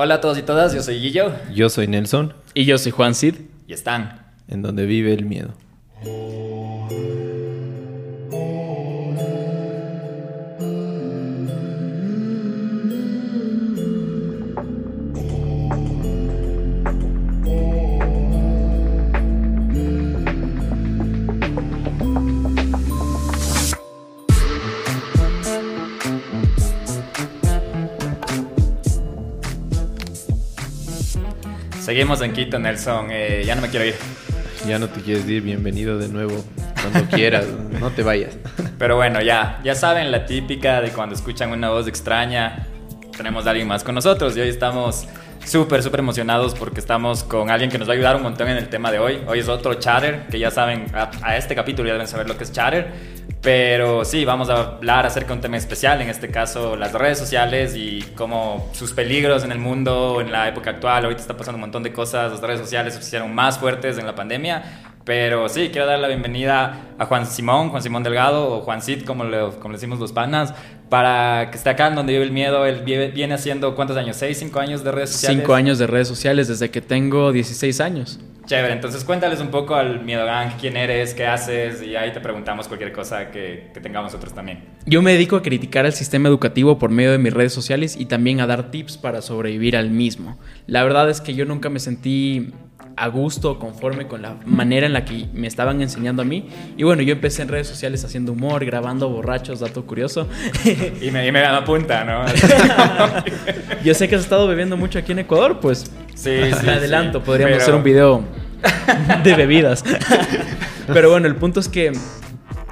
Hola a todos y todas, yo soy Guillo. Yo soy Nelson. Y yo soy Juan Cid. Y están. En donde vive el miedo. Seguimos en Quito, Nelson. Eh, ya no me quiero ir. Ya no te quieres ir, bienvenido de nuevo. Cuando quieras, no te vayas. Pero bueno, ya, ya saben la típica de cuando escuchan una voz extraña, tenemos a alguien más con nosotros y hoy estamos súper, súper emocionados porque estamos con alguien que nos va a ayudar un montón en el tema de hoy. Hoy es otro chatter, que ya saben, a, este capítulo ya deben saber lo que es chatter. Pero sí, vamos a hablar acerca de un tema especial, en este caso las redes sociales y cómo sus peligros en el mundo, en la época actual, ahorita está pasando un montón de cosas, las redes sociales se hicieron más fuertes en la pandemia. Pero sí, quiero dar la bienvenida a Juan Simón, Juan Simón Delgado, o Juan Cid, como le, como le decimos los panas, para que esté acá en donde vive el miedo. Él viene haciendo, ¿cuántos años? ¿Seis, cinco años de redes sociales? Cinco años de redes sociales desde que tengo 16 años. Chévere, entonces cuéntales un poco al Miedo Gang, quién eres, qué haces, y ahí te preguntamos cualquier cosa que, que tengamos nosotros también. Yo me dedico a criticar el sistema educativo por medio de mis redes sociales y también a dar tips para sobrevivir al mismo. La verdad es que yo nunca me sentí a gusto, conforme con la manera en la que me estaban enseñando a mí. Y bueno, yo empecé en redes sociales haciendo humor, grabando borrachos, dato curioso. y me, y me da punta, ¿no? yo sé que has estado bebiendo mucho aquí en Ecuador, pues sí, sí, me adelanto, podríamos hacer un video de bebidas. Pero bueno, el punto es que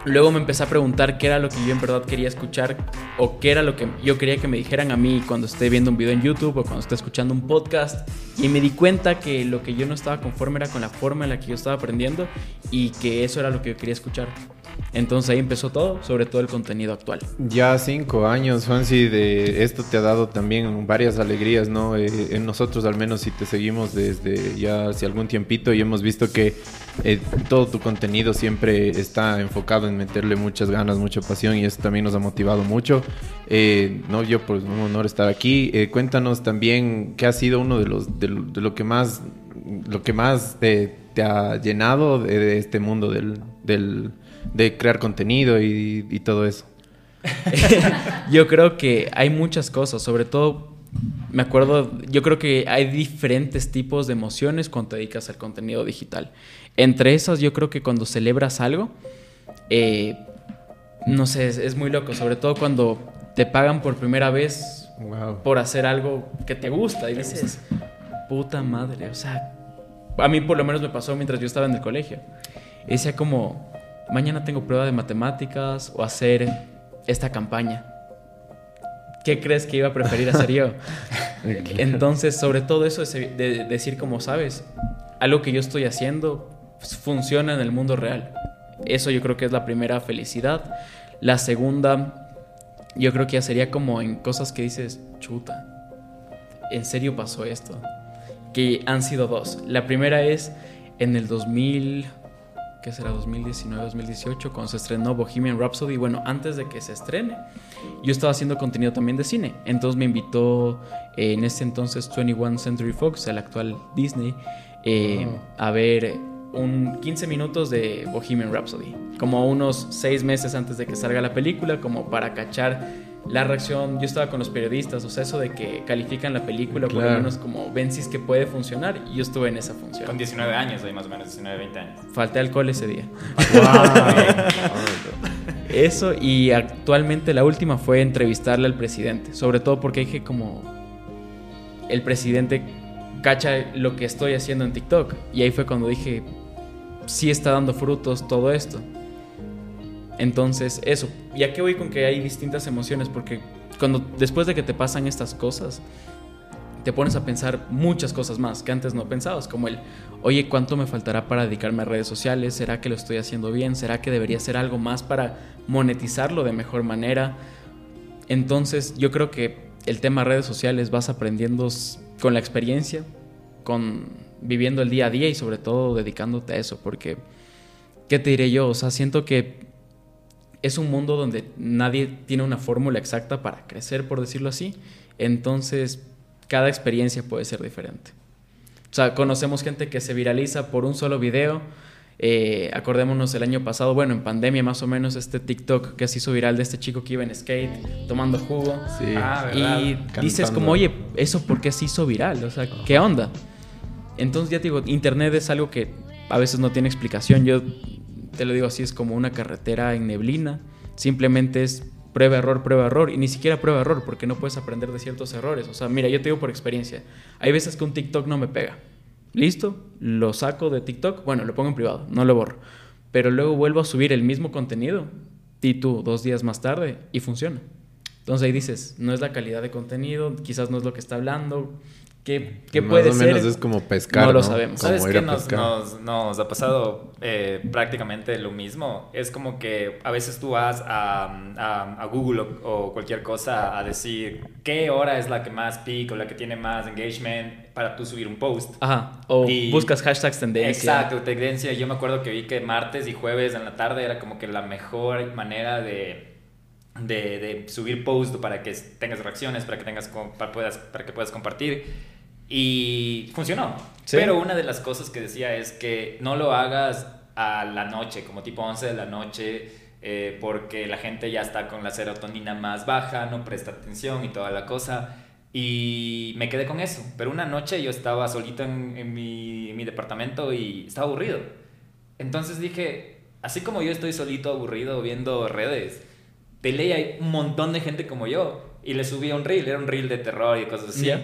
luego me empecé a preguntar qué era lo que yo en verdad quería escuchar o qué era lo que yo quería que me dijeran a mí cuando esté viendo un video en YouTube o cuando esté escuchando un podcast. Y me di cuenta que lo que yo no estaba conforme era con la forma en la que yo estaba aprendiendo y que eso era lo que yo quería escuchar. Entonces ahí empezó todo, sobre todo el contenido actual. Ya cinco años, Fancy, de esto te ha dado también varias alegrías, ¿no? Eh, en nosotros al menos si te seguimos desde ya hace algún tiempito y hemos visto que eh, todo tu contenido siempre está enfocado en meterle muchas ganas, mucha pasión y eso también nos ha motivado mucho. Eh, no, yo pues un honor estar aquí. cuéntanos también qué ha sido uno de los de, lo que más lo que más te, ha llenado de, este mundo del, del de crear contenido y, todo eso? yo creo que hay muchas cosas, sobre todo me acuerdo, yo creo que hay diferentes tipos de emociones cuando te dedicas al contenido digital. Entre esas, yo creo que cuando celebras algo, eh, no sé, es, muy loco, sobre todo cuando te pagan por primera vez por hacer algo que te gusta y dices, puta madre, o sea, a mí por lo menos me pasó mientras yo estaba en el colegio. Y decía como, mañana tengo prueba de matemáticas o hacer esta campaña. ¿Qué crees que iba a preferir hacer yo? Entonces, sobre todo eso de decir como sabes, algo que yo estoy haciendo funciona en el mundo real. Eso yo creo que es la primera felicidad. La segunda, yo creo que ya sería como en cosas que dices, chuta, ¿en serio pasó esto? Que han sido dos. La primera es en el 2000, que será 2019-2018, cuando se estrenó Bohemian Rhapsody. Bueno, antes de que se estrene, yo estaba haciendo contenido también de cine. Entonces me invitó eh, en ese entonces 21 Century Fox, el actual Disney, eh, a ver un 15 minutos de Bohemian Rhapsody. Como unos 6 meses antes de que salga la película, como para cachar la reacción, yo estaba con los periodistas, o sea, eso de que califican la película, por lo menos como ven si es que puede funcionar, y yo estuve en esa función. Con 19 años, ahí más o menos, 19, 20 años. Falté alcohol ese día. Wow. eso, y actualmente la última fue entrevistarle al presidente, sobre todo porque dije como el presidente cacha lo que estoy haciendo en TikTok, y ahí fue cuando dije, sí está dando frutos todo esto. Entonces, eso. ¿Y a qué voy con que hay distintas emociones? Porque cuando después de que te pasan estas cosas, te pones a pensar muchas cosas más que antes no pensabas, como el, oye, ¿cuánto me faltará para dedicarme a redes sociales? ¿Será que lo estoy haciendo bien? ¿Será que debería hacer algo más para monetizarlo de mejor manera? Entonces, yo creo que el tema redes sociales vas aprendiendo con la experiencia, con viviendo el día a día y sobre todo dedicándote a eso, porque, ¿qué te diré yo? O sea, siento que es un mundo donde nadie tiene una fórmula exacta para crecer, por decirlo así. Entonces, cada experiencia puede ser diferente. O sea, conocemos gente que se viraliza por un solo video. Eh, acordémonos el año pasado, bueno, en pandemia más o menos, este TikTok que se hizo viral de este chico que iba en skate, tomando jugo. Sí. Ah, y Cantando. dices como, oye, ¿eso por qué se hizo viral? O sea, ¿qué onda? Entonces ya te digo, Internet es algo que a veces no tiene explicación. Yo te lo digo así, es como una carretera en neblina. Simplemente es prueba, error, prueba, error. Y ni siquiera prueba, error, porque no puedes aprender de ciertos errores. O sea, mira, yo te digo por experiencia. Hay veces que un TikTok no me pega. Listo, lo saco de TikTok. Bueno, lo pongo en privado, no lo borro. Pero luego vuelvo a subir el mismo contenido. Y tú, dos días más tarde, y funciona. Entonces ahí dices, no es la calidad de contenido, quizás no es lo que está hablando. ¿Qué, qué Más puede o ser? menos es como pescar. No lo ¿no? sabemos. Como ¿Sabes qué nos, nos- nos ha pasado eh, prácticamente lo mismo? Es como que a veces tú vas a, a- a Google o, o cualquier cosa a decir qué hora es la que más peak o la que tiene más engagement para tú subir un post. Ajá, o Y- buscas hashtags tendencia. Exacto, tendencia. Yo me acuerdo que vi que martes y jueves en la tarde era como que la mejor manera de, de, de subir post para que tengas reacciones, para que, tengas, para, puedas, para que puedas compartir. Y funcionó. Sí. Pero una de las cosas que decía es que no lo hagas a la noche, como tipo 11 de la noche, eh, porque la gente ya está con la serotonina más baja, no presta atención y toda la cosa. Y me quedé con eso. Pero una noche yo estaba solito en, en mi, en mi departamento y estaba aburrido. Entonces dije, así como yo estoy solito aburrido viendo redes, de ley hay un montón de gente como yo. Y le subí un reel, era un reel de terror y cosas así. Ya.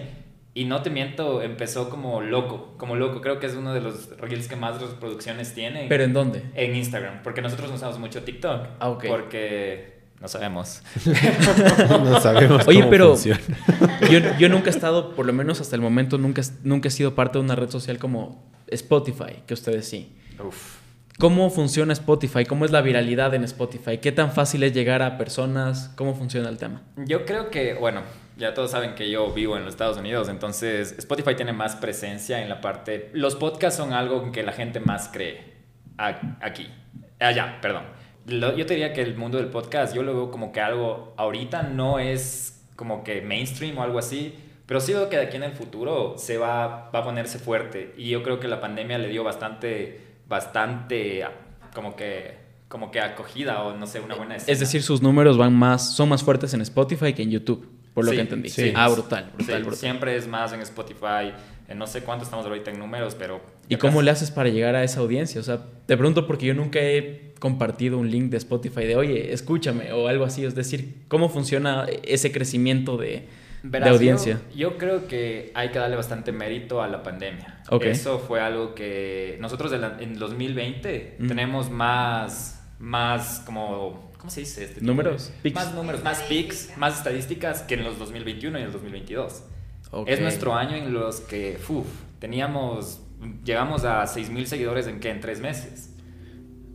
Y no te miento, empezó como loco, como loco. Creo que es uno de los reels que más reproducciones tiene. ¿Pero en dónde? En Instagram, porque nosotros no usamos mucho TikTok. Ah, ok. Porque no sabemos. no sabemos Oye, cómo pero funciona. yo, yo nunca he estado, por lo menos hasta el momento, nunca, nunca he sido parte de una red social como Spotify, que ustedes sí. Uf. ¿Cómo funciona Spotify? ¿Cómo es la viralidad en Spotify? ¿Qué tan fácil es llegar a personas? ¿Cómo funciona el tema? Yo creo que, bueno, ya todos saben que yo vivo en los Estados Unidos, entonces Spotify tiene más presencia en la parte... Los podcasts son algo que la gente más cree aquí. Allá, perdón. Yo te diría que el mundo del podcast, yo lo veo como que algo ahorita no es como que mainstream o algo así, pero sí veo que de aquí en el futuro se va, va a ponerse fuerte y yo creo que la pandemia le dio bastante, bastante como que, como que acogida o no sé, una buena Es decir, sus números van más, son más fuertes en Spotify que en YouTube, por lo Sí, que entendí. sí. Ah, brutal, brutal, Sí, brutal. Siempre es más en Spotify. Eh, no sé cuánto estamos ahorita en números, pero. ¿Y cómo le haces para llegar a esa audiencia? O sea, te pregunto porque yo nunca he compartido un link de Spotify de, oye, escúchame o algo así. Es decir, ¿cómo funciona ese crecimiento de, de audiencia? Yo, yo creo que hay que darle bastante mérito a la pandemia. Ok. Eso fue algo que nosotros de la- en 2020 Mm. tenemos más, más como, ¿cómo se dice? Este ¿Números? de-. Más números, más peaks, más estadísticas que en los 2021 y el 2022. Ok. Es nuestro año en los que, uf, teníamos, llegamos a 6.000 seguidores en qué, en tres meses.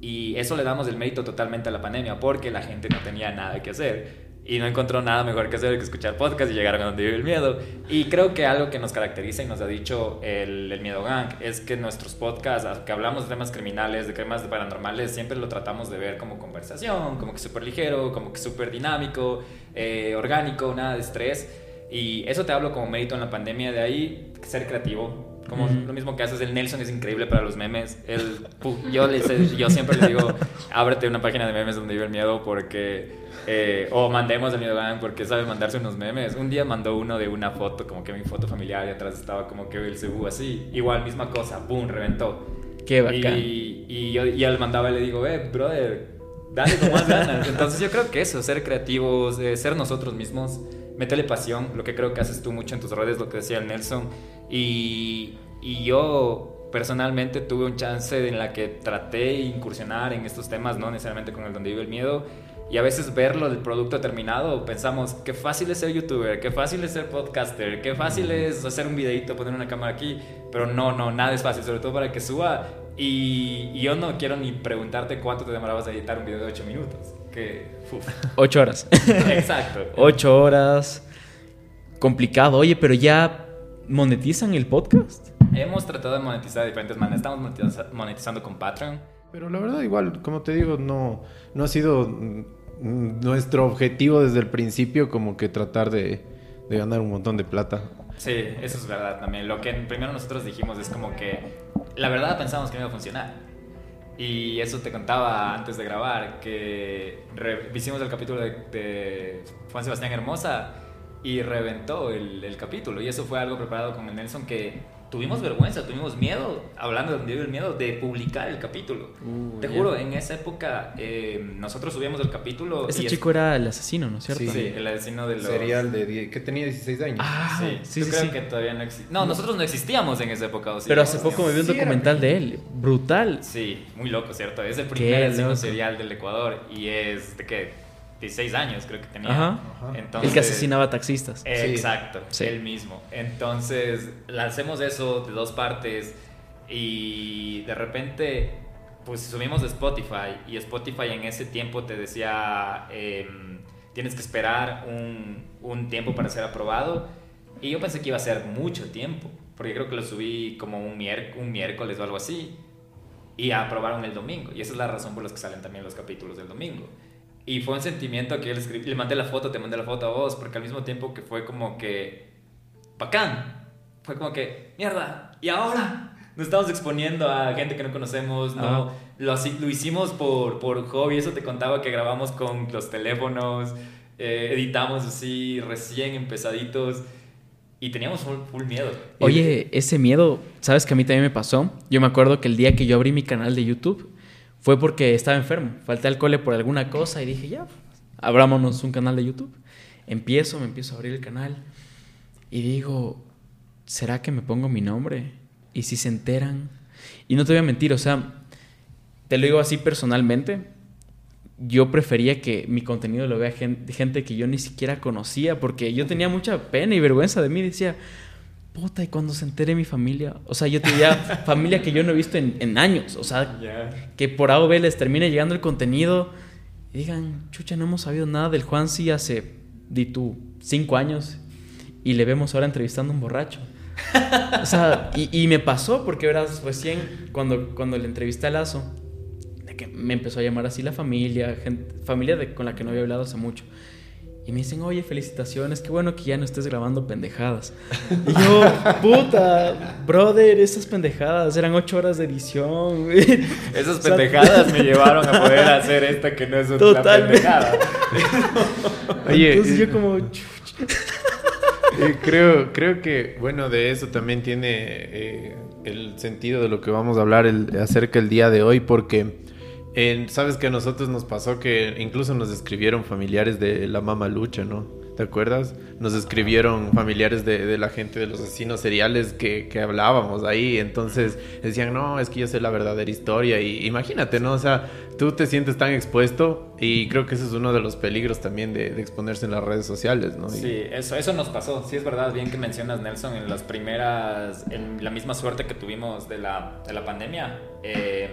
Y eso le damos el mérito totalmente a la pandemia porque la gente no tenía nada que hacer y no encontró nada mejor que hacer que escuchar podcast y llegaron a donde vive el miedo. Y creo que algo que nos caracteriza y nos ha dicho el, el Miedo Gang es que nuestros podcasts, que hablamos de temas criminales, de temas paranormales, siempre lo tratamos de ver como conversación, como que súper ligero, como que súper dinámico, eh, orgánico, nada de estrés. Y eso te hablo como mérito en la pandemia, de ahí ser creativo. Como Ujú. lo mismo que haces, el Nelson es increíble para los memes. El, yo, le sé- yo siempre le digo, ábrete una página de memes donde vive el miedo porque... eh, o mandemos el miedo gang porque sabe mandarse unos memes. Un día mandó uno de una foto, como que mi foto familiar y atrás estaba como que el cebú así. Igual, misma cosa, boom, reventó. Qué bacán. Y, y yo ya le mandaba y le digo, eh, brother, dale con más ganas. Entonces yo creo que eso, ser creativos, eh, ser nosotros mismos, meterle pasión, lo que creo que haces tú mucho en tus redes, lo que decía el Nelson. Y, y yo personalmente tuve un chance en la que traté de incursionar en estos temas, no necesariamente con el donde vive el miedo. Y a veces verlo, el producto terminado, pensamos, qué fácil es ser youtuber, qué fácil es ser podcaster, qué fácil es hacer un videito, poner una cámara aquí. Pero no, no, nada es fácil, sobre todo para que suba. Y, y yo no quiero ni preguntarte cuánto te demorabas a editar un video de 8 minutos. Que, uf. Ocho horas. Exacto. Ocho horas. Complicado. Oye, pero ya monetizan el podcast. Hemos tratado de monetizar de diferentes maneras. Estamos monetiza- monetizando con Patreon. Pero la verdad, igual, como te digo, no, no ha sido nuestro objetivo desde el principio como que tratar de, ganar un montón de plata. Sí, eso es verdad también. Lo que primero nosotros dijimos es como que la verdad pensamos que no iba a funcionar. Y eso te contaba antes de grabar, que hicimos el capítulo de, de Juan Sebastián Hermosa y reventó el, el, capítulo. Y eso fue algo preparado con Nelson que tuvimos vergüenza, tuvimos miedo, hablando de el miedo, de publicar el capítulo. Uh, Te juro, en esa época eh, nosotros subíamos el capítulo. Ese chico era el asesino, ¿no es cierto? Sí, el asesino de los... Serial de... que tenía 16 años. Ah, sí, sí, sí, creo que todavía no existía. No, nosotros no existíamos en esa época. Pero hace poco me vi un documental de él, brutal. Sí, muy loco, ¿cierto? Es el primer asesino serial del Ecuador y es de qué 16 años creo que tenía. Ajá. el que asesinaba taxistas. exacto, el mismo. Entonces, lancemos eso de dos partes y de repente, pues subimos de Spotify y Spotify en ese tiempo te decía, em, tienes que esperar un, un tiempo para ser aprobado. Y yo pensé que iba a ser mucho tiempo, porque creo que lo subí como un, un miércoles o algo así. Y aprobaron el domingo. Y esa es la razón por la que salen también los capítulos del domingo. Y fue un sentimiento que yo le, le mandé la foto, te mandé la foto a vos, porque al mismo tiempo que fue como que, bacán, fue como que, mierda, ¿y ahora? Nos estamos exponiendo a gente que no conocemos, no, lo, lo hicimos por, por hobby, eso te contaba que grabamos con los teléfonos, eh, editamos así recién empezaditos. Y teníamos full, full, miedo. Oye, ese miedo, ¿sabes que a mí también me pasó? Yo me acuerdo que el día que yo abrí mi canal de YouTube, fue porque estaba enfermo. Falté al cole por alguna cosa y dije, ya, abrámonos un canal de YouTube. Empiezo, me empiezo a abrir el canal y digo, ¿será que me pongo mi nombre? Y si se enteran. Y no te voy a mentir, o sea, te lo digo así personalmente. Yo prefería que mi contenido lo vea gente, que yo ni siquiera conocía, porque yo tenía mucha pena y vergüenza de mí. Decía, puta, y cuando se entere mi familia, o sea, yo tenía familia que yo no he visto en, años, o sea, que por A o B les termine llegando el contenido y digan, chucha, no hemos sabido nada del Juan si hace, di tú, cinco años y le vemos ahora entrevistando a un borracho. O sea, y, me pasó porque verás, recién cuando, cuando le entrevisté a Lazo, de que me empezó a llamar así la familia, gente, familia de, con la que no había hablado hace mucho. Y me dicen, oye, felicitaciones, qué bueno que ya no estés grabando pendejadas. Y yo, puta, brother, esas pendejadas eran ocho horas de edición. Esas pendejadas me llevaron a poder hacer esta que no es una pendejada. oye, entonces yo como... Eh, creo, creo que, bueno, de eso también tiene eh, el sentido de lo que vamos a hablar el, acerca el día de hoy, porque Sabes que a nosotros nos pasó que incluso nos escribieron familiares de la mama lucha, ¿no? ¿Te acuerdas? Nos escribieron familiares de, la gente de los asesinos seriales que, hablábamos ahí. Entonces decían, no, es que yo sé la verdadera historia. Y imagínate, ¿no? O sea, tú te sientes tan expuesto y creo que ese es uno de los peligros también de, exponerse en las redes sociales, ¿no? Sí, eso, eso nos pasó. Sí, es verdad, bien que mencionas, Nelson, en las primeras, en la misma suerte que tuvimos de la, de la pandemia. Eh,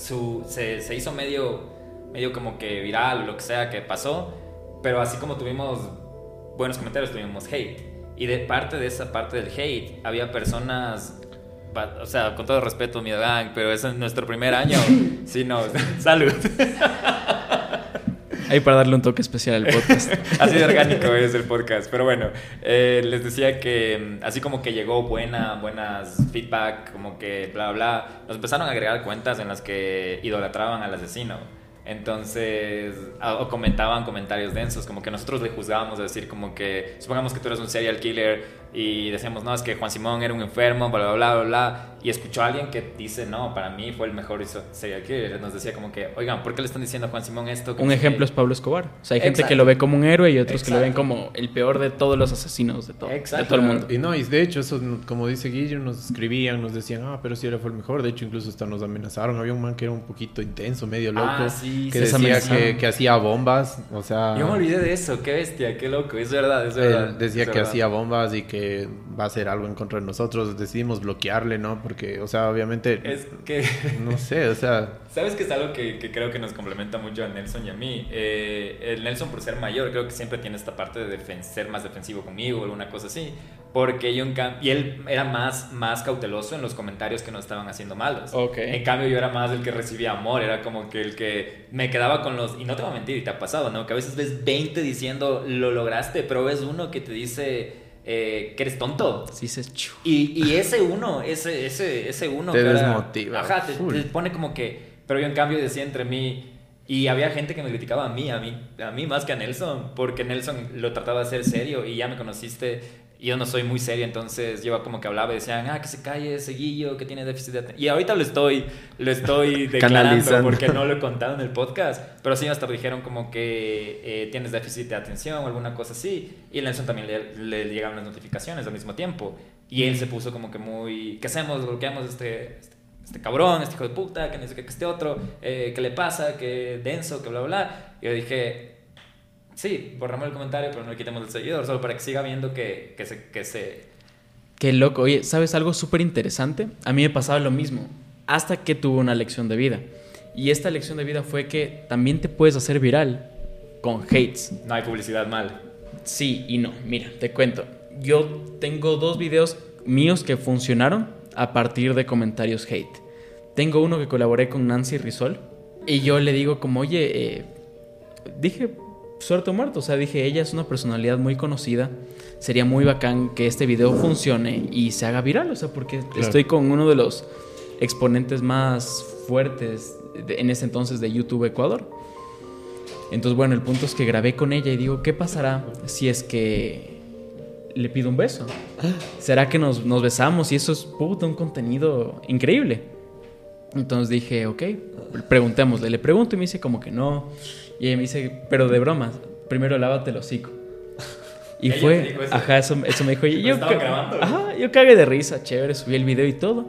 su, se, se, hizo medio, medio como que viral o lo que sea que pasó, pero así como tuvimos buenos comentarios, tuvimos hate. Y de parte de esa parte del hate, había personas, o sea, con todo respeto, mi gang, pero es nuestro primer año. sí, no, salud. Ahí para darle un toque especial al podcast. así de orgánico es el podcast. Pero bueno, eh, les decía que mm, así como que llegó buena, buenas feedback, como que bla, bla, nos empezaron a agregar cuentas en las que idolatraban al asesino. Entonces, o comentaban comentarios densos, como que nosotros le juzgábamos a decir como que, supongamos que tú eres un serial killer y decíamos, no, es que Juan Simón era un enfermo, bla, bla, bla, bla, bla, y escuchó a alguien que dice, no, para mí fue el mejor serial killer, nos decía como que, oigan, ¿por qué le están diciendo a Juan Simón esto? Un ejemplo es Pablo Escobar, o sea, hay gente que lo ve como un héroe y otros que lo ven como el peor de todos los asesinos de todo, de todo el mundo. Y no, y de hecho, eso, como dice Guillermo, nos escribían, nos decían, ah, pero si era fue el mejor, de hecho, incluso hasta nos amenazaron, había un man que era un poquito intenso, medio loco, ah, que decía que, que, hacía bombas, o sea... Yo me olvidé de eso, qué bestia, qué loco, es verdad, es verdad. decía que hacía bombas y que va a ser algo en contra de nosotros, decidimos bloquearle, ¿no? Porque, o sea, obviamente... Es que... No sé, o sea... ¿Sabes que es algo que, creo que nos complementa mucho a Nelson y a mí? Eh, el Nelson, por ser mayor, creo que siempre tiene esta parte de ser más defensivo conmigo o alguna cosa así. Porque yo en cam- y él era más, más cauteloso en los comentarios que no estaban haciendo malos. Ok. En cambio yo era más el que recibía amor, era como que el que me quedaba con los... Y no te voy a mentir, y te ha pasado, ¿no? Que a veces ves 20 diciendo, lo lograste, pero ves uno que te dice eh, que eres tonto. Sí, se chu. Y, y ese uno, ese, ese, ese uno... Te que era- desmotiva, Ajá, te, te pone como que... Pero yo en cambio decía entre mí... Y había gente que me criticaba a mí, a mí, a mí más que a Nelson, porque Nelson lo trataba de hacer serio y ya me conociste. Y Yo no soy muy serio, entonces yo como que hablaba y decían, ah, que se calle ese guillo, que tiene déficit de atención. Y ahorita lo estoy, lo estoy declarando porque no lo he contado en el podcast. Pero sí, hasta dijeron como que eh, tienes déficit de atención o alguna cosa así. Y Nelson también le, le llegaban las notificaciones al mismo tiempo. Y él se puso como que muy, ¿qué hacemos? Bloqueamos este, este, este cabrón, este hijo de puta, que no sé qué, que este otro, eh, ¿qué le pasa? Que denso, que bla, bla. Y yo dije, sí, borramos el comentario, pero no le quitemos el seguidor, solo para que siga viendo que, que se... Que se Qué loco. Oye, ¿sabes algo súper interesante? A mí me pasaba lo mismo, hasta que tuve una lección de vida. Y esta lección de vida fue que también te puedes hacer viral con hates. no hay publicidad mal. Sí y no. Mira, te cuento. Yo tengo dos videos míos que funcionaron a partir de comentarios hate. Tengo uno que colaboré con Nancy Rizol y yo le digo como, oye, eh, dije, suerte o muerto. O sea, dije, ella es una personalidad muy conocida. Sería muy bacán que este video funcione y se haga viral. O sea, porque estoy con uno de los exponentes más fuertes de- en ese entonces de YouTube Ecuador. Entonces, bueno, el punto es que grabé con ella y digo, ¿qué pasará si es que le pido un beso? ¿Será que nos, nos besamos? Y eso es puta, un contenido increíble. Entonces dije, ok, preguntémosle. Le pregunto y me dice como que no. Y ella me dice, pero de bromas, primero lávate el hocico. Y fue, ajá, eso, eso me dijo. Y Lo yo, grabando. ajá, yo cagué de risa, chévere, subí el video y todo.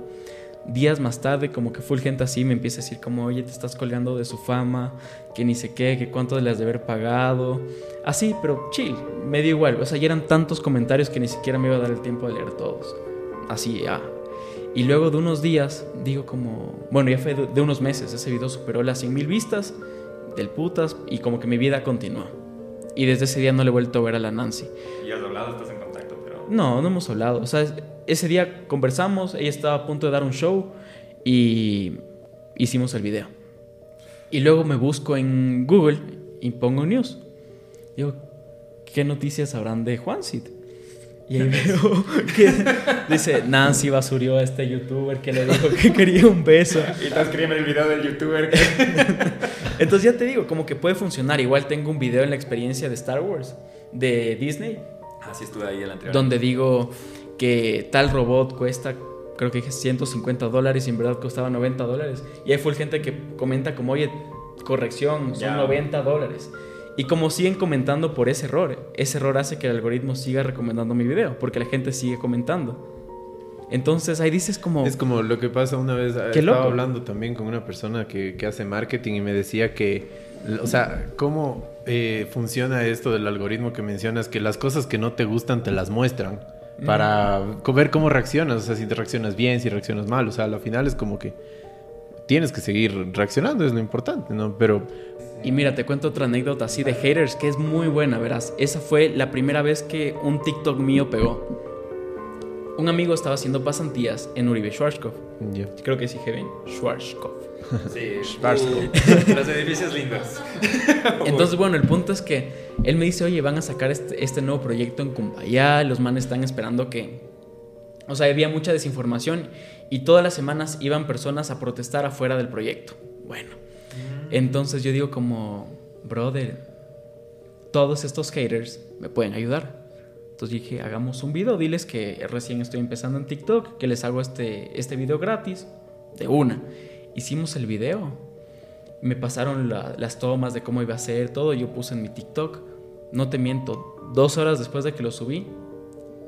Días más tarde, como que full gente así me empieza a decir como, oye, te estás colgando de su fama, que ni sé qué, que cuánto le has de haber pagado. Así, pero chill, me dio igual. O sea, ya eran tantos comentarios que ni siquiera me iba a dar el tiempo de leer todos. Así, ah. Y luego de unos días, digo como, bueno, ya fue de, de unos meses, ese video superó las 100 mil vistas del putas y como que mi vida continuó. Y desde ese día no le he vuelto a ver a la Nancy. Y has hablado, estás en contacto, pero... No, no hemos hablado. O sea, ese día conversamos, ella estaba a punto de dar un show y hicimos el video. Y luego me busco en Google y pongo news. Digo, ¿qué noticias habrán de Juancid? Y ahí veo que dice Nancy basurió a este youtuber que le dijo que quería un beso. Y escribiendo el video del youtuber que... Entonces ya te digo, como que puede funcionar. Igual tengo un video en la experiencia de Star Wars, de Disney, Así estuve ahí el anterior. donde digo que tal robot cuesta, creo que dije 150 dólares y en verdad costaba 90 dólares. Y hay full gente que comenta como, oye, corrección, son Ya. 90 dólares. Y como siguen comentando por ese error, ese error hace que el algoritmo siga recomendando mi video, porque la gente sigue comentando. Entonces ahí dices como... Es como lo que pasa una vez, Qué estaba loco. hablando también con una persona que, que hace marketing y me decía que, o sea, cómo eh, funciona esto del algoritmo que mencionas, que las cosas que no te gustan te las muestran para co- ver cómo reaccionas, o sea, si te reaccionas bien, si reaccionas mal, o sea, al final es como que tienes que seguir reaccionando, es lo importante, ¿no? Pero Y mira, te cuento otra anécdota así de haters que es muy buena, verás. Esa fue la primera vez que un TikTok mío pegó. Un amigo estaba haciendo pasantías en Uribe Schwarzkopf. ya. Creo que sí dije bien. Schwarzkopf. Sí, Schwarzkopf. los edificios lindos. Entonces, bueno, el punto es que él me dice, oye, van a sacar este, este nuevo proyecto en Cumbayá, los manes están esperando que... O sea, había mucha desinformación y todas las semanas iban personas a protestar afuera del proyecto. Bueno, entonces yo digo como, brother, todos estos haters me pueden ayudar. Entonces dije, hagamos un video, diles que recién estoy empezando en TikTok, que les hago este, este video gratis, de una. Hicimos el video, me pasaron la- las tomas de cómo iba a ser, todo, yo puse en mi TikTok. No te miento, dos horas después de que lo subí,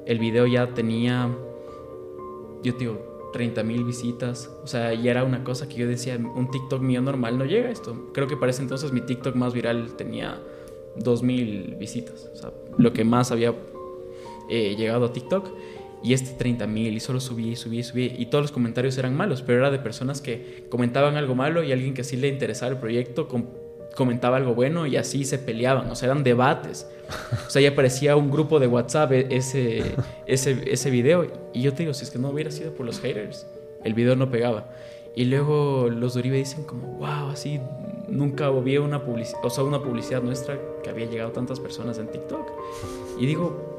el video ya tenía, yo te digo, 30 mil visitas. O sea, ya era una cosa que yo decía, un TikTok mío normal no llega a esto. Creo que para ese entonces mi TikTok más viral tenía 2 mil visitas. O sea, lo que más había eh, llegado a TikTok. Y este 30 mil, y solo subí, subí, subí. Y todos los comentarios eran malos, pero era de personas que comentaban algo malo y alguien que sí le interesaba el proyecto comentaba algo bueno y así se peleaban, o sea, eran debates. O sea, ya aparecía un grupo de WhatsApp e, ese, ese, ese video. Y yo te digo, si es que no hubiera sido por los haters, el video no pegaba. Y luego los de dicen como, wow, así nunca había una publicidad, o sea, una publicidad nuestra que había llegado a tantas personas en TikTok. Y digo,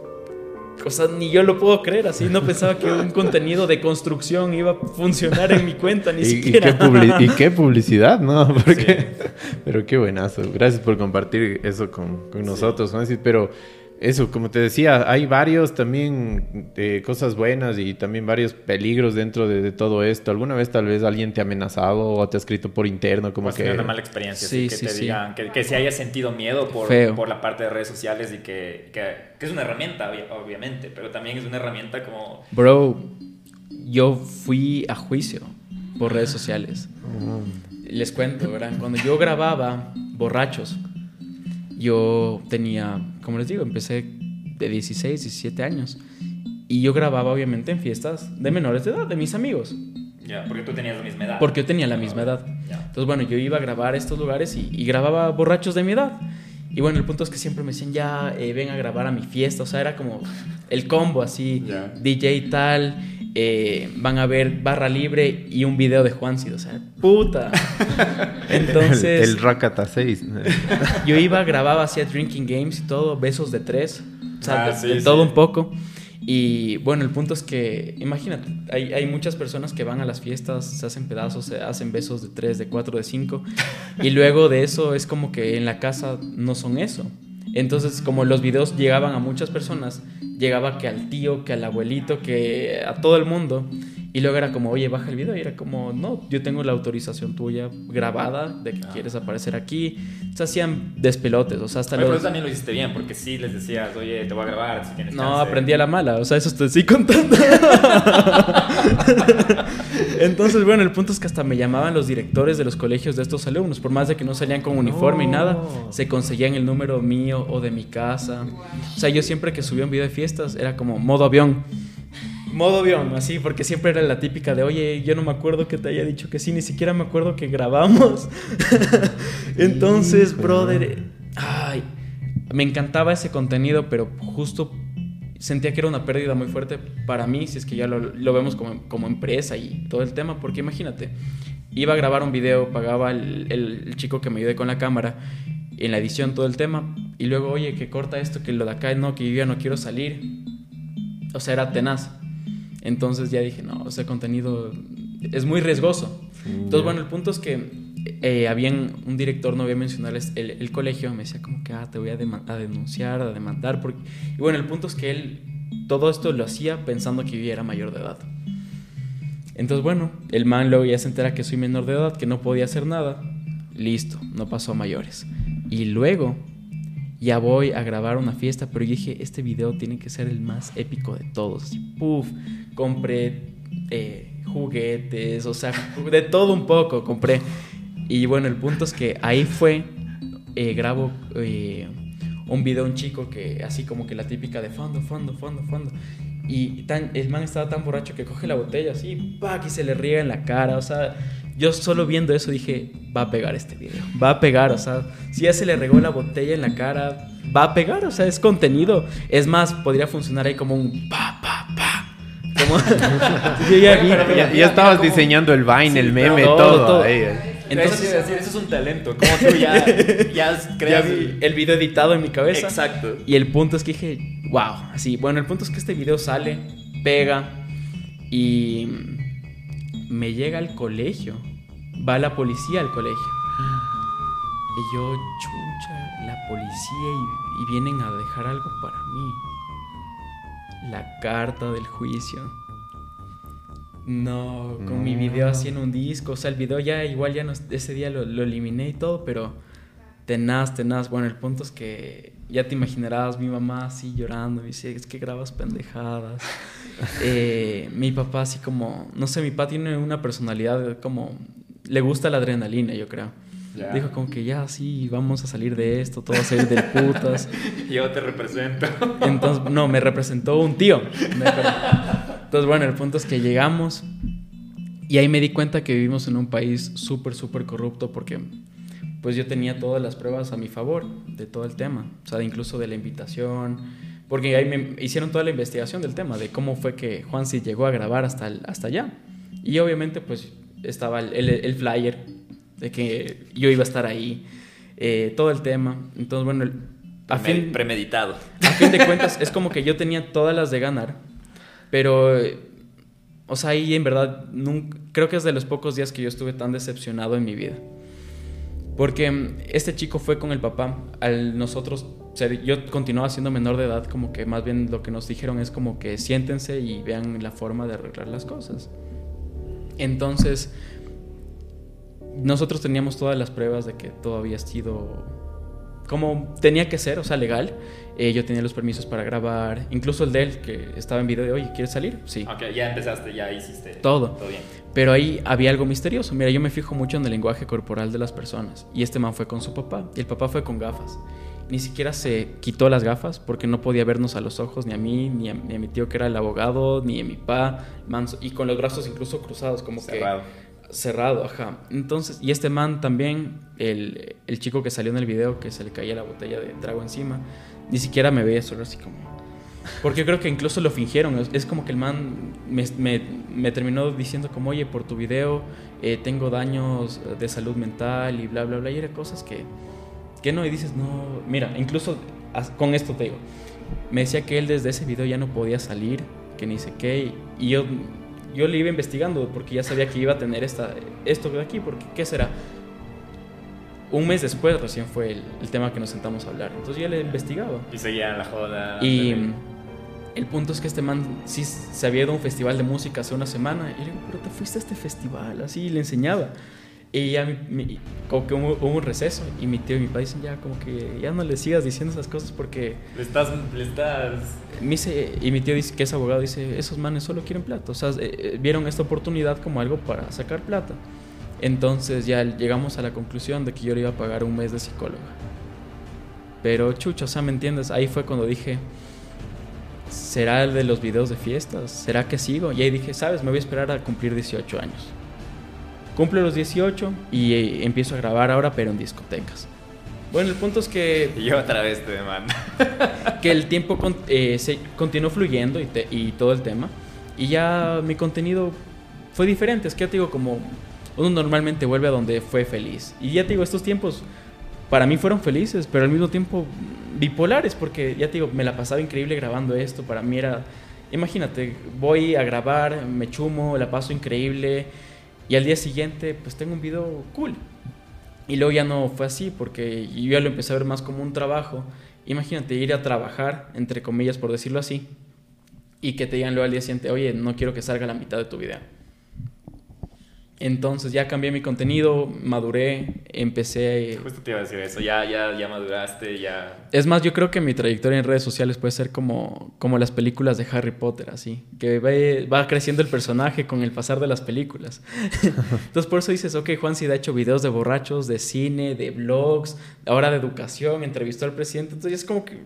o sea, ni yo lo puedo creer, así no pensaba que un contenido de construcción iba a funcionar en mi cuenta, ni ¿Y, siquiera. Y qué, publicidad, ¿no? Porque, Pero qué buenazo. Gracias por compartir eso con, con nosotros, Francis. Pero eso, como te decía, hay varios también eh, cosas buenas y también varios peligros dentro de, todo esto. ¿Alguna vez tal vez alguien te ha amenazado o te ha escrito por interno como pues que... una mala experiencia, sí, que te digan, que, que, se haya sentido miedo por, por la parte de redes sociales y que, que, es una herramienta, obviamente, pero también es una herramienta como... Bro, yo fui a juicio por redes sociales. Les cuento, ¿verdad? Cuando yo grababa Borrachos, yo tenía, como les digo, empecé de 16, 17 años. Y yo grababa obviamente en fiestas de menores de edad, de mis amigos. Ya, porque tú tenías la misma edad. Porque yo tenía la misma edad. Entonces, bueno, yo iba a grabar estos lugares y, grababa borrachos de mi edad. Y bueno, el punto es que siempre me decían, ya, eh, ven a grabar a mi fiesta. O sea, era como el combo así, DJ tal. Eh, van a ver barra libre y un video de Juansi, o sea, puta. Entonces. El, Rakata 6. yo iba, grababa, hacía drinking games y todo, besos de tres, o sea, ah, de, todo un poco. Y bueno, el punto es que, imagínate, hay, hay, muchas personas que van a las fiestas, se hacen pedazos, se hacen besos de tres, de cuatro, de cinco, y luego de eso es como que en la casa no son eso. Entonces, como los videos llegaban a muchas personas, llegaba que al tío, que al abuelito, que a todo el mundo. Y luego era como, oye, baja el video. Y era como, no, yo tengo la autorización tuya grabada de que ah. quieres aparecer aquí. Se hacían despelotes, o sea, hasta Pero también lo hiciste bien, porque sí les decías, oye, te voy a grabar si tienes No, aprendí a la mala, o sea, eso estoy contando. Entonces, bueno, el punto es que hasta me llamaban los directores de los colegios de estos alumnos, por más de que no salían con uniforme y nada, se conseguían el número mío o de mi casa. O sea, yo siempre que subía un video de fiestas era como modo avión modo avión, así, porque siempre era la típica de, oye, yo no me acuerdo que te haya dicho que sí, ni siquiera me acuerdo que grabamos. Entonces, brother, ay, me encantaba ese contenido, pero justo sentía que era una pérdida muy fuerte para mí, si es que ya lo, vemos como, como, empresa y todo el tema, porque imagínate, iba a grabar un video, pagaba el, el, chico que me ayude con la cámara, en la edición todo el tema, y luego, oye, que corta esto, que lo de acá, no, que yo ya no quiero salir. O sea, era tenaz. Entonces ya dije, no, ese contenido es muy riesgoso. Entonces, bueno, el punto es que eh, habían un director, no voy a mencionar el, el, colegio, me decía como que, ah, te voy a, denunciar, a demandar. Porque... Y bueno, el punto es que él todo esto lo hacía pensando que yo era mayor de edad. Entonces, bueno, el man luego ya se entera que soy menor de edad, que no podía hacer nada. Listo, no pasó a mayores. Y luego ya voy a grabar una fiesta, pero yo dije, este video tiene que ser el más épico de todos. Así, puff, compré eh, juguetes, o sea, de todo un poco compré. Y bueno, el punto es que ahí fue, eh, grabo eh, un video, un chico que así como que la típica de fondo, fondo, fondo, fondo. Y tan, el man estaba tan borracho que coge la botella así, ¡pac! y se le riega en la cara, o sea, yo solo viendo eso dije, va a pegar este video, va a pegar, o sea, si ya se le regó la botella en la cara, va a pegar, o sea, es contenido. Es más, podría funcionar ahí como un pa. Como... ya, ya, estabas diseñando el Vine, el meme, todo. todo. Entonces, eso, es un talento, como tú ya, ya creas... el video editado en mi cabeza. Exacto. Y el punto es que dije, wow, así, bueno, el punto es que este video sale, pega y me llega al colegio. Va la policía al colegio. Y yo, chucha, la policía y, vienen a dejar algo para mí. La carta del juicio. No, con mi video así en un disco. O sea, el video ya igual ya no, ese día lo, lo eliminé y todo, pero tenaz, tenaz. Bueno, el punto es que ya te imaginarás mi mamá así llorando, me dice, es que grabas pendejadas. Eh, mi papá así como, no sé, mi papá tiene una personalidad como, le gusta la adrenalina, yo creo. Dijo como que ya, sí, vamos a salir de esto, todo va a salir del putas. yo te represento. Entonces, no, me representó un tío. Entonces, bueno, el punto es que llegamos y ahí me di cuenta que vivimos en un país súper, súper corrupto porque pues yo tenía todas las pruebas a mi favor de todo el tema, o sea, incluso de la invitación, porque ahí me hicieron toda la investigación del tema, de cómo fue que Juan sí llegó a grabar hasta, hasta allá. Y obviamente pues estaba el, el, flyer de que yo iba a estar ahí, eh, todo el tema. Entonces, bueno, a fin, premeditado. A fin de cuentas, es como que yo tenía todas las de ganar, pero, o sea, ahí en verdad, nunca, creo que es de los pocos días que yo estuve tan decepcionado en mi vida. Porque este chico fue con el papá. Al nosotros, yo continuaba siendo menor de edad, como que más bien lo que nos dijeron es como que siéntense y vean la forma de arreglar las cosas. Entonces, nosotros teníamos todas las pruebas de que todo había sido como tenía que ser, o sea, legal. Eh, yo tenía los permisos para grabar, incluso el de él, que estaba en video de, oye, ¿quieres salir? Sí. Ok, ya empezaste, ya hiciste. Todo. Todo bien. Pero ahí había algo misterioso. Mira, yo me fijo mucho en el lenguaje corporal de las personas. Y este man fue con su papá. Y el papá fue con gafas. Ni siquiera se quitó las gafas porque no podía vernos a los ojos, ni a mí, ni a, mi tío que era el abogado, ni a mi papá. y con los brazos incluso cruzados, como Cerrado. que. Cerrado, ajá. Entonces, y este man también, el, el chico que salió en el video, que se le caía la botella de trago encima, ni siquiera me veía solo así como porque yo creo que incluso lo fingieron. Es, como que el man me, terminó diciendo como, oye, por tu video eh, tengo daños de salud mental y bla, bla, bla. Y era cosas que, que no. Y dices, no, mira, incluso con esto te digo. Me decía que él desde ese video ya no podía salir, que ni sé qué. Y yo, yo le iba investigando porque ya sabía que iba a tener esta, esto de aquí. Porque, ¿qué será? Un mes después recién fue el, el, tema que nos sentamos a hablar. Entonces ya le investigaba. Y seguía en la joda. Y, el punto es que este man sí se había ido a un festival de música hace una semana. Y le digo, pero te fuiste a este festival, así, le enseñaba. Y ya como que hubo, un receso y mi tío y mi padre dicen ya como que ya no le sigas diciendo esas cosas porque... Le estás... Le estás... y mi tío dice que es abogado, dice, esos manes solo quieren plata. O sea, eh, eh, vieron esta oportunidad como algo para sacar plata. Entonces ya llegamos a la conclusión de que yo le iba a pagar un mes de psicóloga. Pero chucho, o sea, ¿me entiendes? Ahí fue cuando dije, ¿será el de los videos de fiestas? ¿Será que sigo? Y ahí dije, ¿sabes? Me voy a esperar a cumplir 18 años. Cumple los 18 y eh, empiezo a grabar ahora, pero en discotecas. Bueno, el punto es que... Y otra vez te demanda. que el tiempo eh, se continuó fluyendo y, y todo el tema. Y ya mi contenido fue diferente. Es que ya te digo, como uno normalmente vuelve a donde fue feliz. Y ya te digo, estos tiempos para mí fueron felices, pero al mismo tiempo bipolares, porque ya te digo, me la pasaba increíble grabando esto, para mí era, imagínate, voy a grabar, me chumo, la paso increíble, y al día siguiente pues tengo un video cool. Y luego ya no fue así, porque yo ya lo empecé a ver más como un trabajo. Imagínate ir a trabajar, entre comillas, por decirlo así, y que te digan luego al día siguiente, oye, no quiero que salga la mitad de tu video. Entonces ya cambié mi contenido, maduré, empecé... Justo te iba a decir eso, ya, ya, ya maduraste, ya... Es más, yo creo que mi trayectoria en redes sociales puede ser como, como las películas de Harry Potter, así, que va, va creciendo el personaje con el pasar de las películas. Entonces por eso dices, ok, Juan sí ha hecho videos de borrachos, de cine, de blogs, ahora de educación, entrevistó al presidente, entonces es como que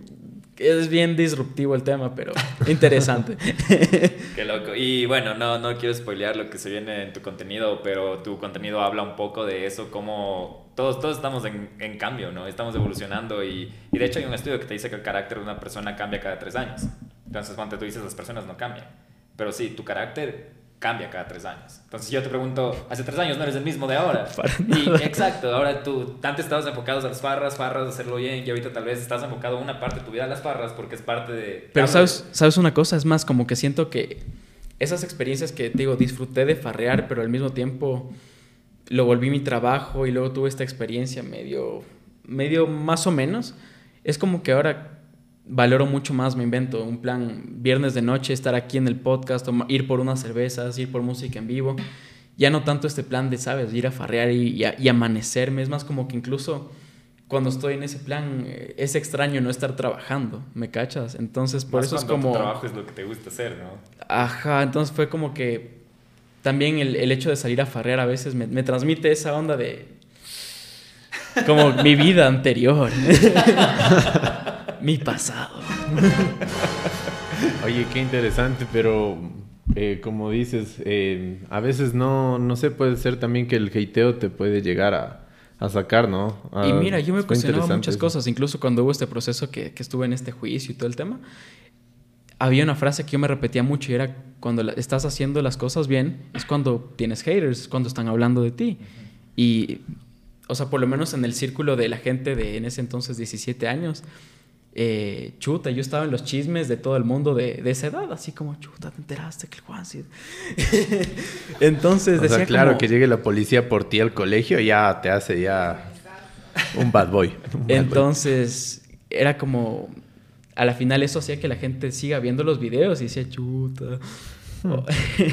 es bien disruptivo el tema, pero interesante. Qué loco. Y bueno, no, no quiero spoilear lo que se viene en tu contenido, pero tu contenido habla un poco de eso, como todos, todos estamos en, en cambio, ¿no? Estamos evolucionando y, y, de hecho hay un estudio que te dice que el carácter de una persona cambia cada tres años. Entonces, cuando tú dices las personas no cambian. Pero sí, tu carácter cambia cada tres años. Entonces yo te pregunto, hace tres años no eres el mismo de ahora. y, exacto, ahora tú, antes estabas enfocado a las farras, farras, hacerlo bien, y ahorita tal vez estás enfocado una parte de tu vida a las farras porque es parte de... Pero sabes, sabes una cosa, es más como que siento que esas experiencias que digo, disfruté de farrear, pero al mismo tiempo lo volví mi trabajo y luego tuve esta experiencia medio, medio más o menos, es como que ahora valoro mucho más, me invento un plan viernes de noche, estar aquí en el podcast, ir por unas cervezas, ir por música en vivo. Ya no tanto este plan de, ¿sabes?, ir a farrear y, amanecerme. Es más como que incluso cuando estoy en ese plan eh, es extraño no estar trabajando, ¿me cachas? Entonces, por eso es como... Tu trabajo es lo que te gusta hacer, ¿no? Ajá, entonces fue como que también el, el hecho de salir a farrear a veces me, me transmite esa onda de... Como mi vida anterior. mi pasado. Oye, qué interesante, pero eh, como dices, eh, a veces no, no sé, puede ser también que el hateo te puede llegar a, a sacar, ¿no? A- Y mira, yo me cuestionaba muchas eso. cosas, incluso cuando hubo este proceso que, que estuve en este juicio y todo el tema. Había una frase que yo me repetía mucho y era cuando la- estás haciendo las cosas bien, es cuando tienes haters, es cuando están hablando de ti. Y, o sea, por lo menos en el círculo de la gente de en ese entonces 17 años, eh, chuta, yo estaba en los chismes de todo el mundo de, de esa edad, así como, chuta, te enteraste que el Juan sí. Entonces O decía sea, claro, como- que llegue la policía por ti al colegio ya te hace ya un bad boy. un bad boy. Entonces, era como. A la final, eso hacía que la gente siga viendo los videos y decía, chuta.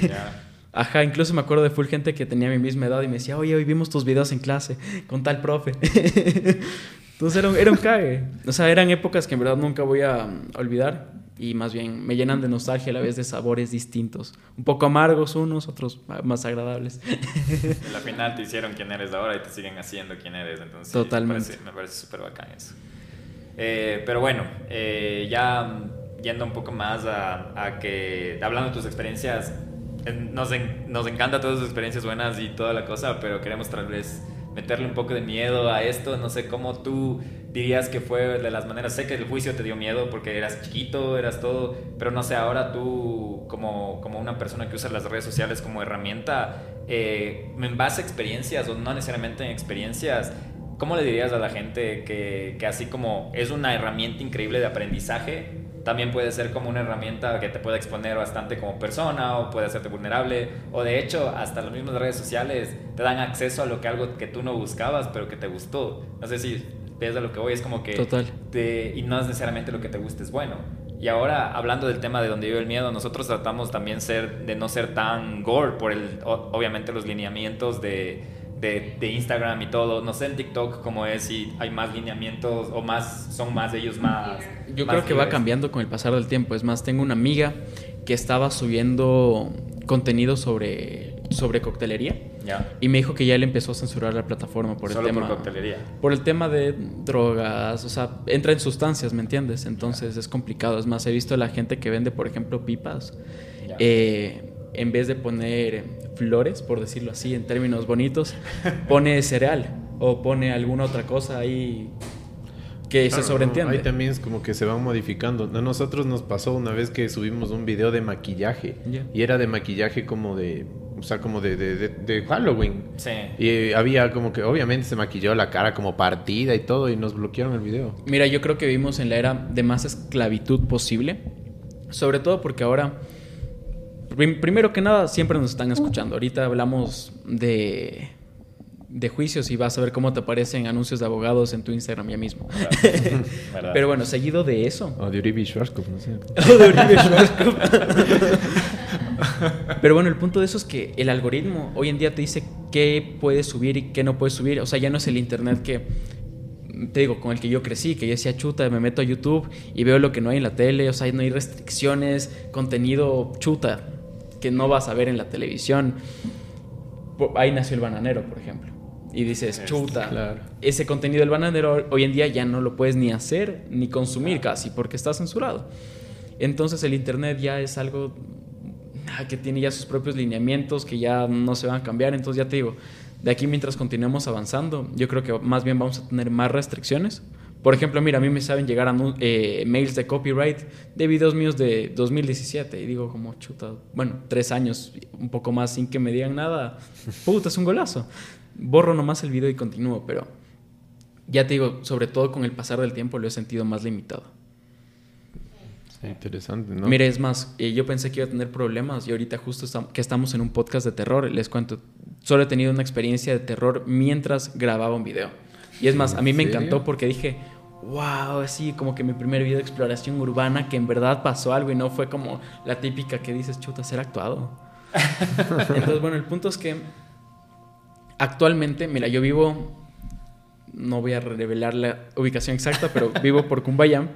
Ya. Ajá, incluso me acuerdo de full gente que tenía mi misma edad y me decía, oye, hoy vimos tus videos en clase con tal profe. Entonces era un, era un cague. O sea, eran épocas que en verdad nunca voy a mm, olvidar y más bien me llenan de nostalgia a la vez de sabores distintos. Un poco amargos unos, otros más agradables. En la final te hicieron quién eres ahora y te siguen haciendo quién eres. Entonces, Totalmente. Me parece- me parece súper bacán eso. Eh, pero bueno, eh, ya mm, yendo un poco más a, a que, hablando de tus experiencias, nos, en- nos encanta todas tus experiencias buenas y toda la cosa, pero queremos tal vez meterle un poco de miedo a esto. No sé cómo tú dirías que fue de las maneras. Sé que el juicio te dio miedo porque eras chiquito, eras todo, pero no sé, ahora tú, como, como una persona que usa las redes sociales como herramienta, eh, en base a experiencias o no necesariamente en experiencias, ¿cómo le dirías a la gente que, que así como es una herramienta increíble de aprendizaje? También puede ser como una herramienta que te puede exponer bastante como persona o puede hacerte vulnerable. O de hecho, hasta las mismas redes sociales te dan acceso a lo que algo que tú no buscabas, pero que te gustó. No sé si ves a lo que voy, es como que... Total. te- y no es necesariamente lo que te guste es bueno. Y ahora, hablando del tema de donde vive el miedo, nosotros tratamos también ser, de no ser tan gore por el, obviamente los lineamientos de, de, de Instagram y todo. No sé en TikTok cómo es, si hay más lineamientos o más, son más de ellos más... Yo más creo que va libres. cambiando con el pasar del tiempo. Es más, tengo una amiga que estaba subiendo contenido sobre, sobre coctelería Ya. y me dijo que ya le empezó a censurar la plataforma por Solo el por tema coctelería. por el tema de drogas, o sea, entra en sustancias, ¿me entiendes? Entonces es complicado. Es más, he visto a la gente que vende, por ejemplo, pipas, Ya. eh, en vez de poner flores, por decirlo así, en términos bonitos, pone cereal o pone alguna otra cosa ahí que Claro, se sobreentiende. Ahí también es como que se van modificando. A nosotros nos pasó una vez que subimos un video de maquillaje. Ya. Y era de maquillaje como de... O sea, como de, de, de- de Halloween. Sí. Y había como que... Obviamente se maquilló la cara como partida y todo. Y nos bloquearon el video. Mira, yo creo que vivimos en la era de más esclavitud posible. Sobre todo porque ahora, primero que nada, siempre nos están escuchando. Ahorita hablamos de, de juicios y vas a ver cómo te aparecen anuncios de abogados en tu Instagram ya mismo. ¿Verdad? Pero bueno, seguido de eso. O de Uribe Schwarzkopf, no sé. Pero bueno, el punto de eso es que el algoritmo hoy en día te dice qué puedes subir y qué no puedes subir. O sea, ya no es el internet que, te digo, con el que yo crecí, que yo decía chuta, me meto a YouTube y veo lo que no hay en la tele. O sea, no hay restricciones, contenido chuta que no vas a ver en la televisión. Ahí nació el bananero, por ejemplo. Y dices, Es- chuta, claro. ese contenido del bananero hoy en día ya no lo puedes ni hacer ni consumir casi porque está censurado. Entonces el Internet ya es algo ah, que tiene ya sus propios lineamientos que ya no se van a cambiar. Entonces ya te digo, de aquí mientras continuemos avanzando, yo creo que más bien vamos a tener más restricciones. Por ejemplo, mira, a mí me saben llegar anu- eh, mails de copyright de videos míos de 2017 y digo como chuta, bueno, tres años, un poco más sin que me digan nada, puta, es un golazo. Borro nomás el video y continúo, pero ya te digo, sobre todo con el pasar del tiempo lo he sentido más limitado. Interesante, ¿no? Mire, es más, eh, yo pensé que iba a tener problemas y ahorita justo que estamos en un podcast de terror, les cuento, solo he tenido una experiencia de terror mientras grababa un video. Y es más, a mí me ¿En serio? encantó porque dije, wow, así como que mi primer video de exploración urbana, que en verdad pasó algo y no fue como la típica que dices, chuta, ser actuado. Entonces, bueno, el punto es que actualmente, mira, yo vivo, no voy a revelar la ubicación exacta, pero vivo por Cumbayam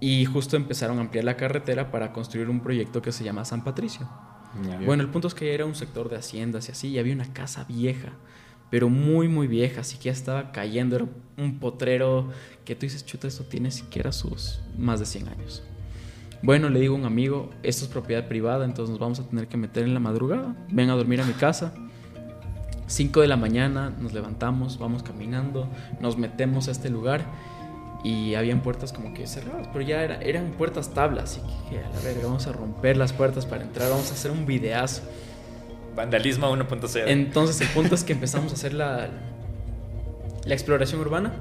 y justo empezaron a ampliar la carretera para construir un proyecto que se llama San Patricio. Bueno, el punto es que era un sector de haciendas y así, y había una casa vieja, pero muy, muy vieja, así que ya estaba cayendo, era un potrero que tú dices, chuta, esto tiene siquiera sus más de 100 años. Bueno, le digo a un amigo, esto es propiedad privada, entonces nos vamos a tener que meter en la madrugada, ven a dormir a mi casa. 5 de la mañana nos levantamos, vamos caminando, nos metemos a este lugar y habían puertas como que cerradas, pero ya era, eran puertas tablas, así que a la verga, vamos a romper las puertas para entrar, vamos a hacer un videazo. Vandalismo 1.0. Entonces el punto es que empezamos a hacer la, la exploración urbana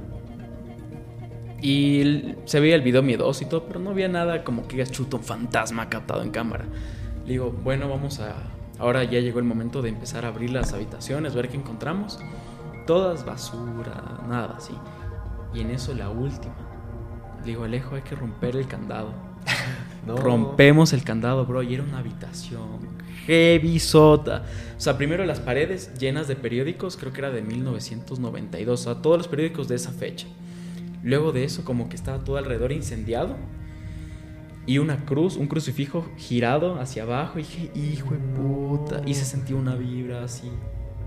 y se veía el video miedoso y todo, pero no había nada como que chuto un fantasma captado en cámara. Le digo, bueno, vamos a... Ahora ya llegó el momento de empezar a abrir las habitaciones, ver qué encontramos. Todas basura, nada así. Y en eso la última. Le digo, Alejo, hay que romper el candado. Rompemos el candado, bro, y era una habitación heavy sota. O sea, primero las paredes llenas de periódicos, creo que era de 1992, o sea, todos los periódicos de esa fecha. Luego de eso, como que estaba todo alrededor incendiado. Y una cruz, un crucifijo girado hacia abajo. Y dije, hijo de puta. Y se sentía una vibra así,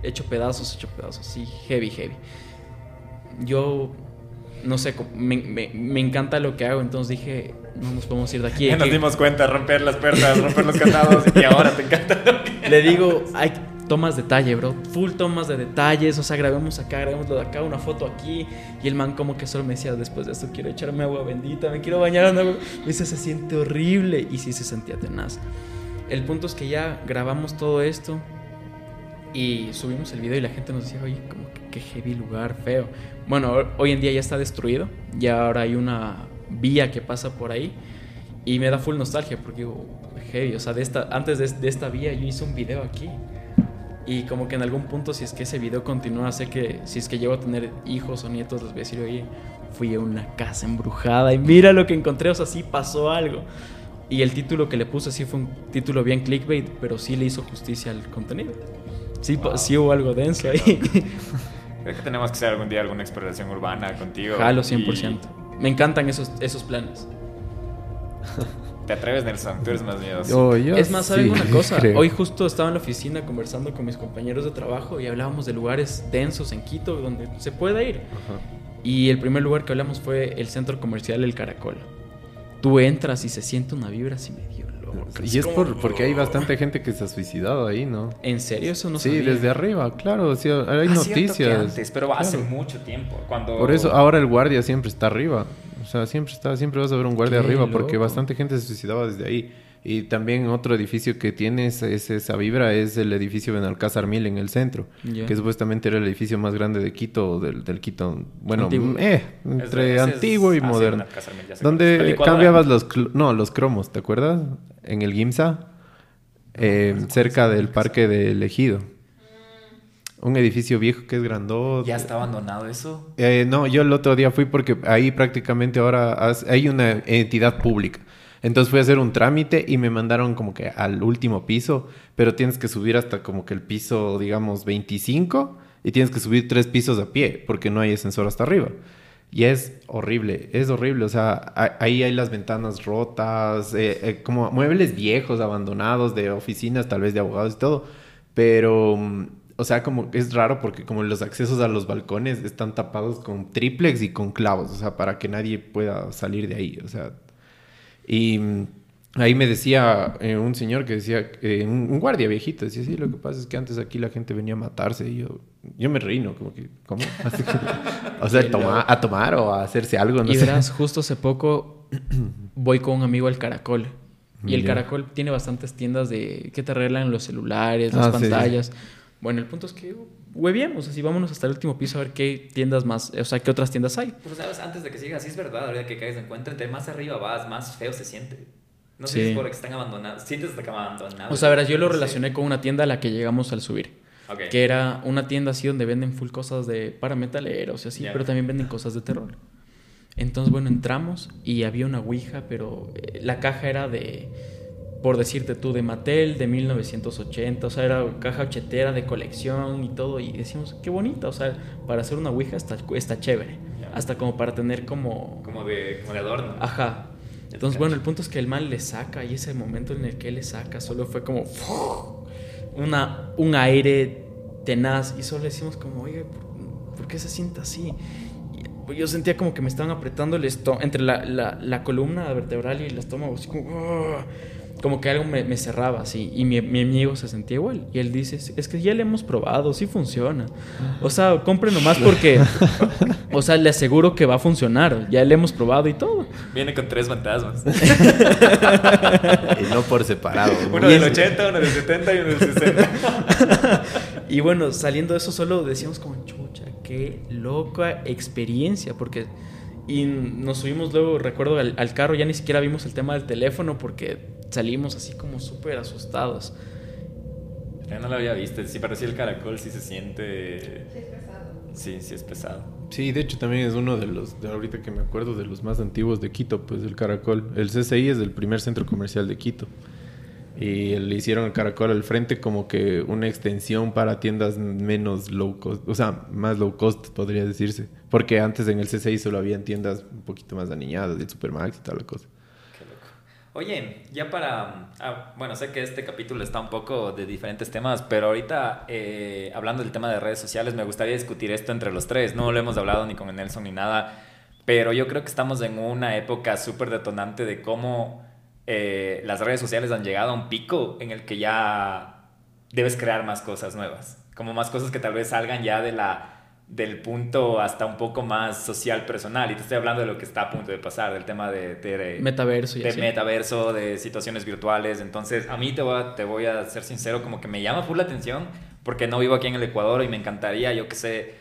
hecho pedazos, hecho pedazos, así, heavy, heavy. Yo, no sé, me, me, encanta lo que hago, entonces dije, no nos podemos ir de aquí. Ya nos dimos cuenta, romper las puertas, romper los candados, y ahora te encanta lo que Le digo, hay tomas detalle, bro. Full tomas de detalles. O sea, grabemos acá, grabemos lo de acá, una foto aquí. Y el man como que solo me decía, después de esto quiero echarme agua bendita, me quiero bañar en agua. Me dice, se siente horrible. Y sí se sentía tenaz. El punto es que ya grabamos todo esto. Y subimos el video y la gente nos decía, oye, como que qué heavy lugar, feo. Bueno, hoy en día ya está destruido. Ya ahora hay una vía que pasa por ahí. Y me da full nostalgia porque digo, heavy. O sea, de esta, antes de, de esta vía yo hice un video aquí. Y como que en algún punto, si es que ese video continúa, sé que si es que llego a tener hijos o nietos, les voy a decir, oye, fui a una casa embrujada y mira lo que encontré, o sea, sí pasó algo. Y el título que le puse sí fue un título bien clickbait, pero sí le hizo justicia al contenido. Sí, sí hubo algo denso ahí. Creo que tenemos que hacer algún día alguna exploración urbana contigo. Jalo, 100%. Me encantan esos, esos planes. ¿Te atreves, Nelson? Tú eres más miedoso. es más, ¿saben una cosa? Hoy justo estaba en la oficina conversando con mis compañeros de trabajo y hablábamos de lugares densos en Quito donde se puede ir. Y el primer lugar que hablamos fue el centro comercial El Caracol. Tú entras y se siente una vibra así medio Y es, por, porque hay bastante gente que se ha suicidado ahí, ¿no? ¿En serio? Eso no Sí, desde arriba, claro. hay ah, noticias. Antes, pero hace mucho tiempo. Cuando... Por eso ahora el guardia siempre está arriba. O sea, siempre está, siempre vas a ver un guardia arriba porque bastante gente se suicidaba desde ahí. Y también otro edificio que tiene esa vibra es el edificio Benalcázar Mil en el centro, que supuestamente era el edificio más grande de Quito, del, del Quito, bueno, eh, entre antiguo y moderno. donde cambiabas los, no, los cromos, ¿te acuerdas? En el GIMSA, eh, cerca del parque del Ejido. Un edificio viejo que es grandote. ¿Ya está abandonado eso? Eh, no, yo el otro día fui porque ahí prácticamente ahora hay una entidad pública. Entonces fui a hacer un trámite y me mandaron como que al último piso, pero tienes que subir hasta como que el piso, digamos, 25 y tienes que subir tres pisos a pie porque no hay ascensor hasta arriba. Y es horrible, es horrible. O sea, ahí hay las ventanas rotas, eh, eh, como muebles viejos, abandonados de oficinas, tal vez de abogados y todo. Pero mm, o sea, como es raro porque como los accesos a los balcones están tapados con triplex y con clavos, o sea, para que nadie pueda salir de ahí, o sea. Y mm, ahí me decía eh, un señor que decía, eh, un, guardia viejito, decía, sí, lo que pasa es que antes aquí la gente venía a matarse y yo, yo me reí, ¿no? Como que, ¿cómo? o sea, a tomar o a hacerse algo, no y verás, justo hace poco voy con un amigo al Caracol. Y el Caracol tiene bastantes tiendas de que te arreglan los celulares, las ah, pantallas. Bueno, el punto es que hueviemos, así vámonos hasta el último piso a ver qué tiendas más, o sea, qué otras tiendas hay. Pues sabes, antes de que sigas, sí es verdad, ahorita que caes en cuenta, entre más arriba vas, más feo se siente. No sé si es porque están abandonados, sientes que están abandonados. O sea, verás, yo lo relacioné con una tienda a la que llegamos al subir. Que era una tienda así donde venden full cosas de parametaleros y así, pero también venden cosas de terror. Entonces, bueno, entramos y había una ouija, pero eh, la caja era de por decirte tú, de Mattel de 1980, o sea, era caja ochetera de colección y todo, y decimos, qué bonita, o sea, para hacer una Ouija está, está chévere, hasta como para tener como... Como de, como de adorno. Ajá. Entonces, bueno, el punto es que el mal le saca, y ese momento en el que le saca, solo fue como una, un aire tenaz, y solo decimos como, oye, ¿por, qué se siente así? yo sentía como que me estaban apretando el entre la, la, la, columna vertebral y el estómago, así como... como que algo me, me cerraba así y mi, mi, amigo se sentía igual y él dice es que ya le hemos probado sí funciona o sea compre nomás porque o sea le aseguro que va a funcionar ya le hemos probado y todo. Viene con tres fantasmas. Y no por separado uno del 80 uno del 70 y uno del 60 y bueno saliendo de eso solo decíamos como chucha qué loca experiencia porque y nos subimos luego, recuerdo, al, al, carro, ya ni siquiera vimos el tema del teléfono porque salimos así como súper asustados. Ya no lo había visto, sí parecía el caracol, sí se siente... Sí, es pesado. Sí, sí es pesado. Sí, de hecho también es uno de los, de ahorita que me acuerdo, de los más antiguos de Quito, pues el caracol. El CCI es el primer centro comercial de Quito. Y le hicieron el caracol al frente como que una extensión para tiendas menos low cost, o sea, más low cost podría decirse. Porque antes en el CCI solo habían tiendas un poquito más aniñadas, del Supermax y tal la cosa. Qué loco. Oye, ya para... Ah, bueno, sé que este capítulo está un poco de diferentes temas, pero ahorita eh, hablando del tema de redes sociales, me gustaría discutir esto entre los tres. No lo hemos hablado ni con Nelson ni nada, pero yo creo que estamos en una época súper detonante de cómo eh, las redes sociales han llegado a un pico en el que ya debes crear más cosas nuevas, como más cosas que tal vez salgan ya de la del punto hasta un poco más social personal y te estoy hablando de lo que está a punto de pasar del tema de, de, metaverso de metaverso de situaciones virtuales. Entonces a mí te voy a, te voy a ser sincero como que me llama full la atención porque no vivo aquí en el Ecuador y me encantaría yo que sé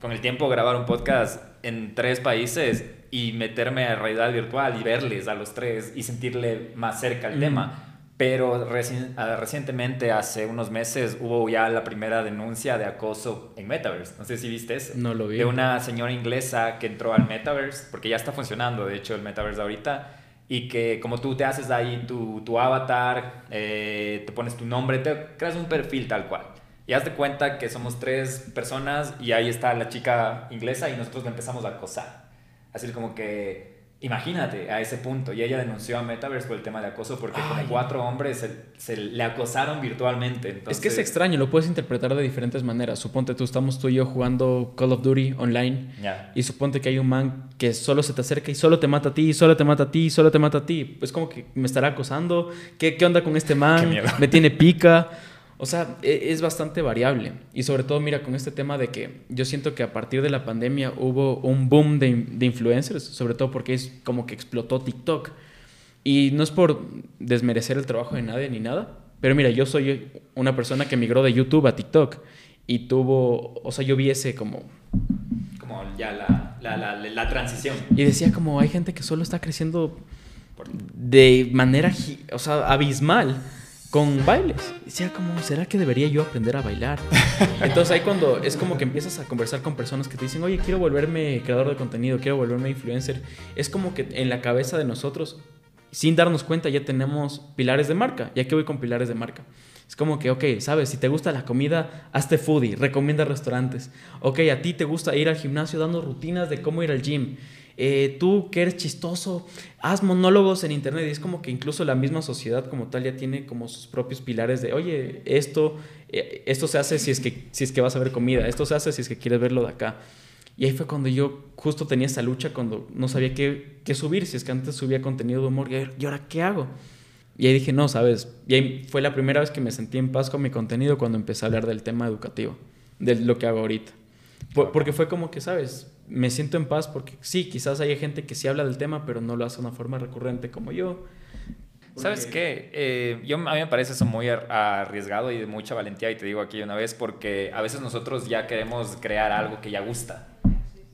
con el tiempo grabar un podcast en tres países y meterme a realidad virtual y verles a los tres y sentirle más cerca el tema. Pero ah, recientemente, hace unos meses, hubo ya la primera denuncia de acoso en Metaverse. No sé si viste eso. No lo vi. De una señora inglesa que entró al Metaverse, porque ya está funcionando, de hecho, el Metaverse ahorita. Y que como tú te haces ahí tu, tu avatar, eh, te pones tu nombre, te creas un perfil tal cual. Y haz de cuenta que somos tres personas y ahí está la chica inglesa y nosotros la empezamos a acosar. Así como que, imagínate a ese punto. Y ella denunció a Metaverse por el tema de acoso porque como cuatro hombres se, le acosaron virtualmente. Es que es extraño, lo puedes interpretar de diferentes maneras. Suponte tú, estamos tú y yo jugando Call of Duty online. Y suponte que hay un man que solo se te acerca y solo te mata a ti, solo te mata a ti, solo te mata a ti. Pues como que me estará acosando. ¿Qué, qué onda con este man? Me tiene pica. O sea, e, es bastante variable. Y sobre todo, mira, con este tema de que yo siento que a partir de la pandemia hubo un boom de, influencers, sobre todo porque es como que explotó TikTok. Y no es por desmerecer el trabajo de nadie ni nada, pero mira, yo soy una persona que migró de YouTube a TikTok y tuvo, o sea, yo vi ese como... Como ya la, la, la, la transición. Y decía como hay gente que solo está creciendo de manera, o sea, abismal con bailes. Y decía como, ¿será que debería yo aprender a bailar? Entonces ahí cuando es como que empiezas a conversar con personas que te dicen, oye, quiero volverme creador de contenido, quiero volverme influencer, es como que en la cabeza de nosotros, sin darnos cuenta, ya tenemos pilares de marca. Ya que voy con pilares de marca. Es como que, ok, sabes, si te gusta la comida, hazte foodie, recomienda restaurantes. Ok, a ti te gusta ir al gimnasio dando rutinas de cómo ir al gym. Eh, tú que eres chistoso, haz monólogos en internet. Y es como que incluso la misma sociedad como tal ya tiene como sus propios pilares de, oye, esto, eh, esto se hace si es, que, si es que vas a ver comida, esto se hace si es que quieres verlo de acá. Y ahí fue cuando yo justo tenía esa lucha cuando no sabía qué, qué subir, si es que antes subía contenido de humor, y ahora qué hago. Y ahí dije, no, sabes, y ahí fue la primera vez que me sentí en paz con mi contenido cuando empecé a hablar del tema educativo, de lo que hago ahorita. porque fue como que, sabes, me siento en paz porque sí, quizás hay gente que sí habla del tema, pero no lo hace de una forma recurrente como yo. ¿Sabes qué? Eh, yo, a mí me parece eso muy arriesgado y de mucha valentía, y te digo aquí una vez, porque a veces nosotros ya queremos crear algo que ya gusta.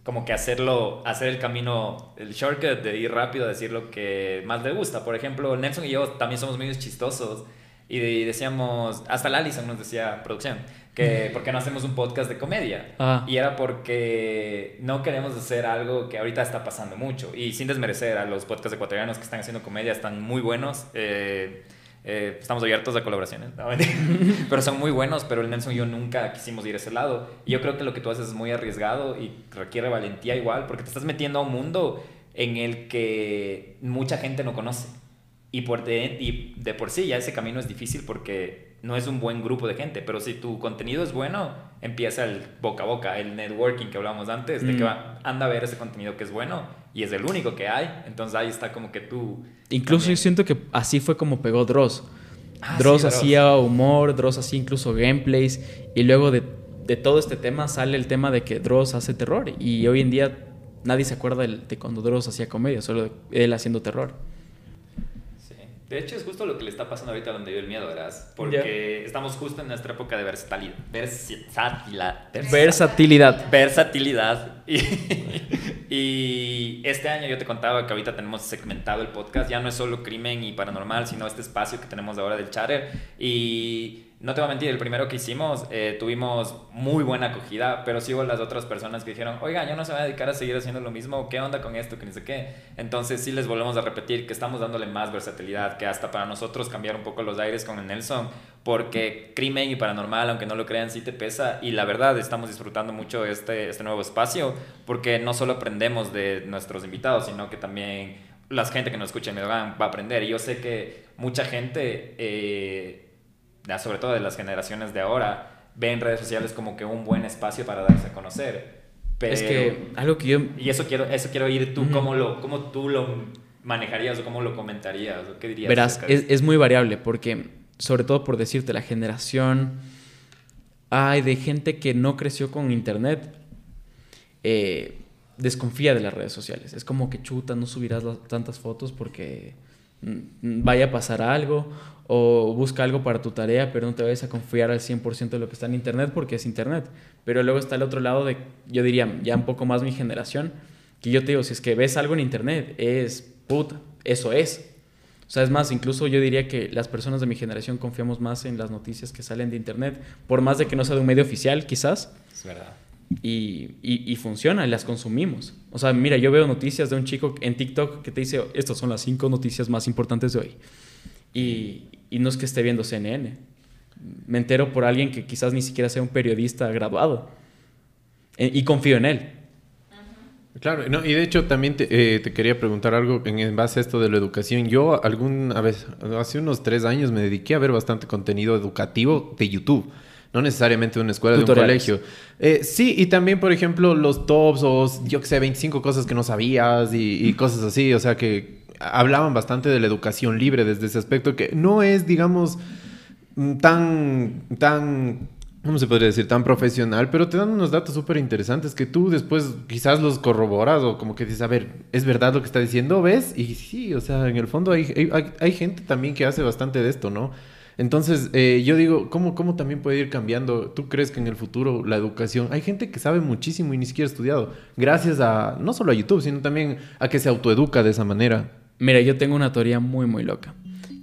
Como que hacerlo, hacer el camino, el shortcut de ir rápido a decir lo que más le gusta. Por ejemplo, Nelson y yo también somos medios chistosos y decíamos, hasta la Alison nos decía, producción, que por qué no hacemos un podcast de comedia. Ah. Y era porque no queremos hacer algo que ahorita está pasando mucho. Y sin desmerecer a los podcasts ecuatorianos que están haciendo comedia, están muy buenos. Eh, eh, estamos abiertos a colaboraciones, pero son muy buenos, pero el Nelson y yo nunca quisimos ir a ese lado. Y yo creo que lo que tú haces es muy arriesgado y requiere valentía igual, porque te estás metiendo a un mundo en el que mucha gente no conoce. Y, por de, y de por sí ya ese camino es difícil porque no es un buen grupo de gente, pero si tu contenido es bueno, empieza el boca a boca, el networking que hablábamos antes, de que Mm. va, anda a ver ese contenido que es bueno y es el único que hay, entonces ahí está como que tú... Incluso también- yo siento que así fue como pegó Dross. Ah, Dross sí, Dross. hacía humor, Dross hacía incluso gameplays y luego de, de todo este tema sale el tema de que Dross hace terror y hoy en día nadie se acuerda del- de cuando Dross hacía comedia, solo de él haciendo terror. De hecho, es justo lo que le está pasando ahorita donde vive el miedo, ¿verdad? Porque estamos justo en nuestra época de versatilidad. Versatilidad. Versatilidad. Versatilidad. Y, y este año yo te contaba que ahorita tenemos segmentado el podcast. Ya no es solo crimen y paranormal, sino este espacio que tenemos ahora del charter. Y no te voy a mentir, el primero que hicimos eh, tuvimos muy buena acogida, pero sí hubo las otras personas que dijeron, oiga, yo no se va a dedicar a seguir haciendo lo mismo, ¿qué onda con esto? Que ni sé qué. Entonces sí les volvemos a repetir que estamos dándole más versatilidad, que hasta para nosotros cambiar un poco los aires con el Nelson, porque crimen y paranormal, aunque no lo crean, sí te pesa. Y la verdad, estamos disfrutando mucho este, este nuevo espacio, porque no solo aprendemos de nuestros invitados, sino que también la gente que nos escucha en Medogan va a aprender. Y yo sé que mucha gente... Eh, sobre todo de las generaciones de ahora, ven redes sociales como que un buen espacio para darse a conocer. Pero, Es que algo que yo... y eso quiero, eso quiero oír tú, cómo, lo, cómo tú lo manejarías o cómo lo comentarías o qué dirías. Verás, es, es muy variable porque, sobre todo por decirte, la generación hay de gente que no creció con internet, eh, desconfía de las redes sociales. Es como que chuta, no subirás las- tantas fotos porque vaya a pasar algo o busca algo para tu tarea, pero no te vayas a confiar al 100% de lo que está en internet porque es internet. Pero luego está el otro lado de, yo diría, ya un poco más mi generación, que yo te digo, si es que ves algo en internet, es puta, eso es. O sea, es más, incluso yo diría que las personas de mi generación confiamos más en las noticias que salen de internet, por más de que no sea de un medio oficial, quizás, Es verdad. Y, funciona, las consumimos. O sea, mira, yo veo noticias de un chico en TikTok que te dice, estas son las cinco noticias más importantes de hoy. Y, no es que esté viendo CNN. Me entero por alguien que quizás ni siquiera sea un periodista graduado. E- y confío en él. Claro, no, y de hecho también te, eh, te quería preguntar algo en, en base a esto de la educación. Yo alguna vez, hace unos tres años me dediqué a ver bastante contenido educativo de YouTube. No necesariamente de una escuela, Tutoriales. de un colegio. Eh, sí, y también, por ejemplo, los tops o yo que sé, 25 cosas que no sabías y, y cosas así. O sea, que hablaban bastante de la educación libre desde ese aspecto que no es, digamos, mm, tan, tan, ¿cómo se podría decir? Tan profesional, pero te dan unos datos súper interesantes que tú después quizás los corroboras o como que dices, a ver, ¿es verdad lo que está diciendo? ¿Ves? Y sí, o sea, en el fondo hay, hay- hay gente también que hace bastante de esto, ¿no? Entonces, eh, yo digo, ¿cómo, ¿cómo también puede ir cambiando? ¿Tú crees que en el futuro la educación... Hay gente que sabe muchísimo y ni siquiera ha estudiado, gracias a, no solo a YouTube, sino también a que se autoeduca de esa manera. Mira, yo tengo una teoría muy, muy loca.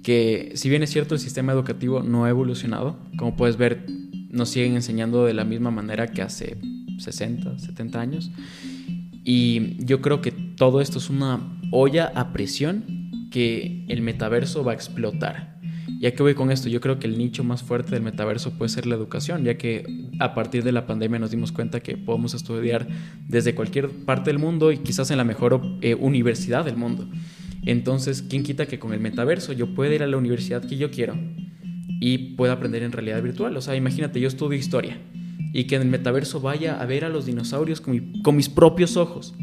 Que si bien es cierto, el sistema educativo no ha evolucionado, como puedes ver, nos siguen enseñando de la misma manera que hace 60, 70 años. Y yo creo que todo esto es una olla a presión que el metaverso va a explotar. ¿Ya que voy con esto? Yo creo que el nicho más fuerte del metaverso puede ser la educación, ya que a partir de la pandemia nos dimos cuenta que podemos estudiar desde cualquier parte del mundo y quizás en la mejor eh, universidad del mundo. Entonces, ¿quién quita que con el metaverso yo pueda ir a la universidad que yo quiero y pueda aprender en realidad virtual? O sea, imagínate, yo estudio historia y que en el metaverso vaya a ver a los dinosaurios con mis propios ojos.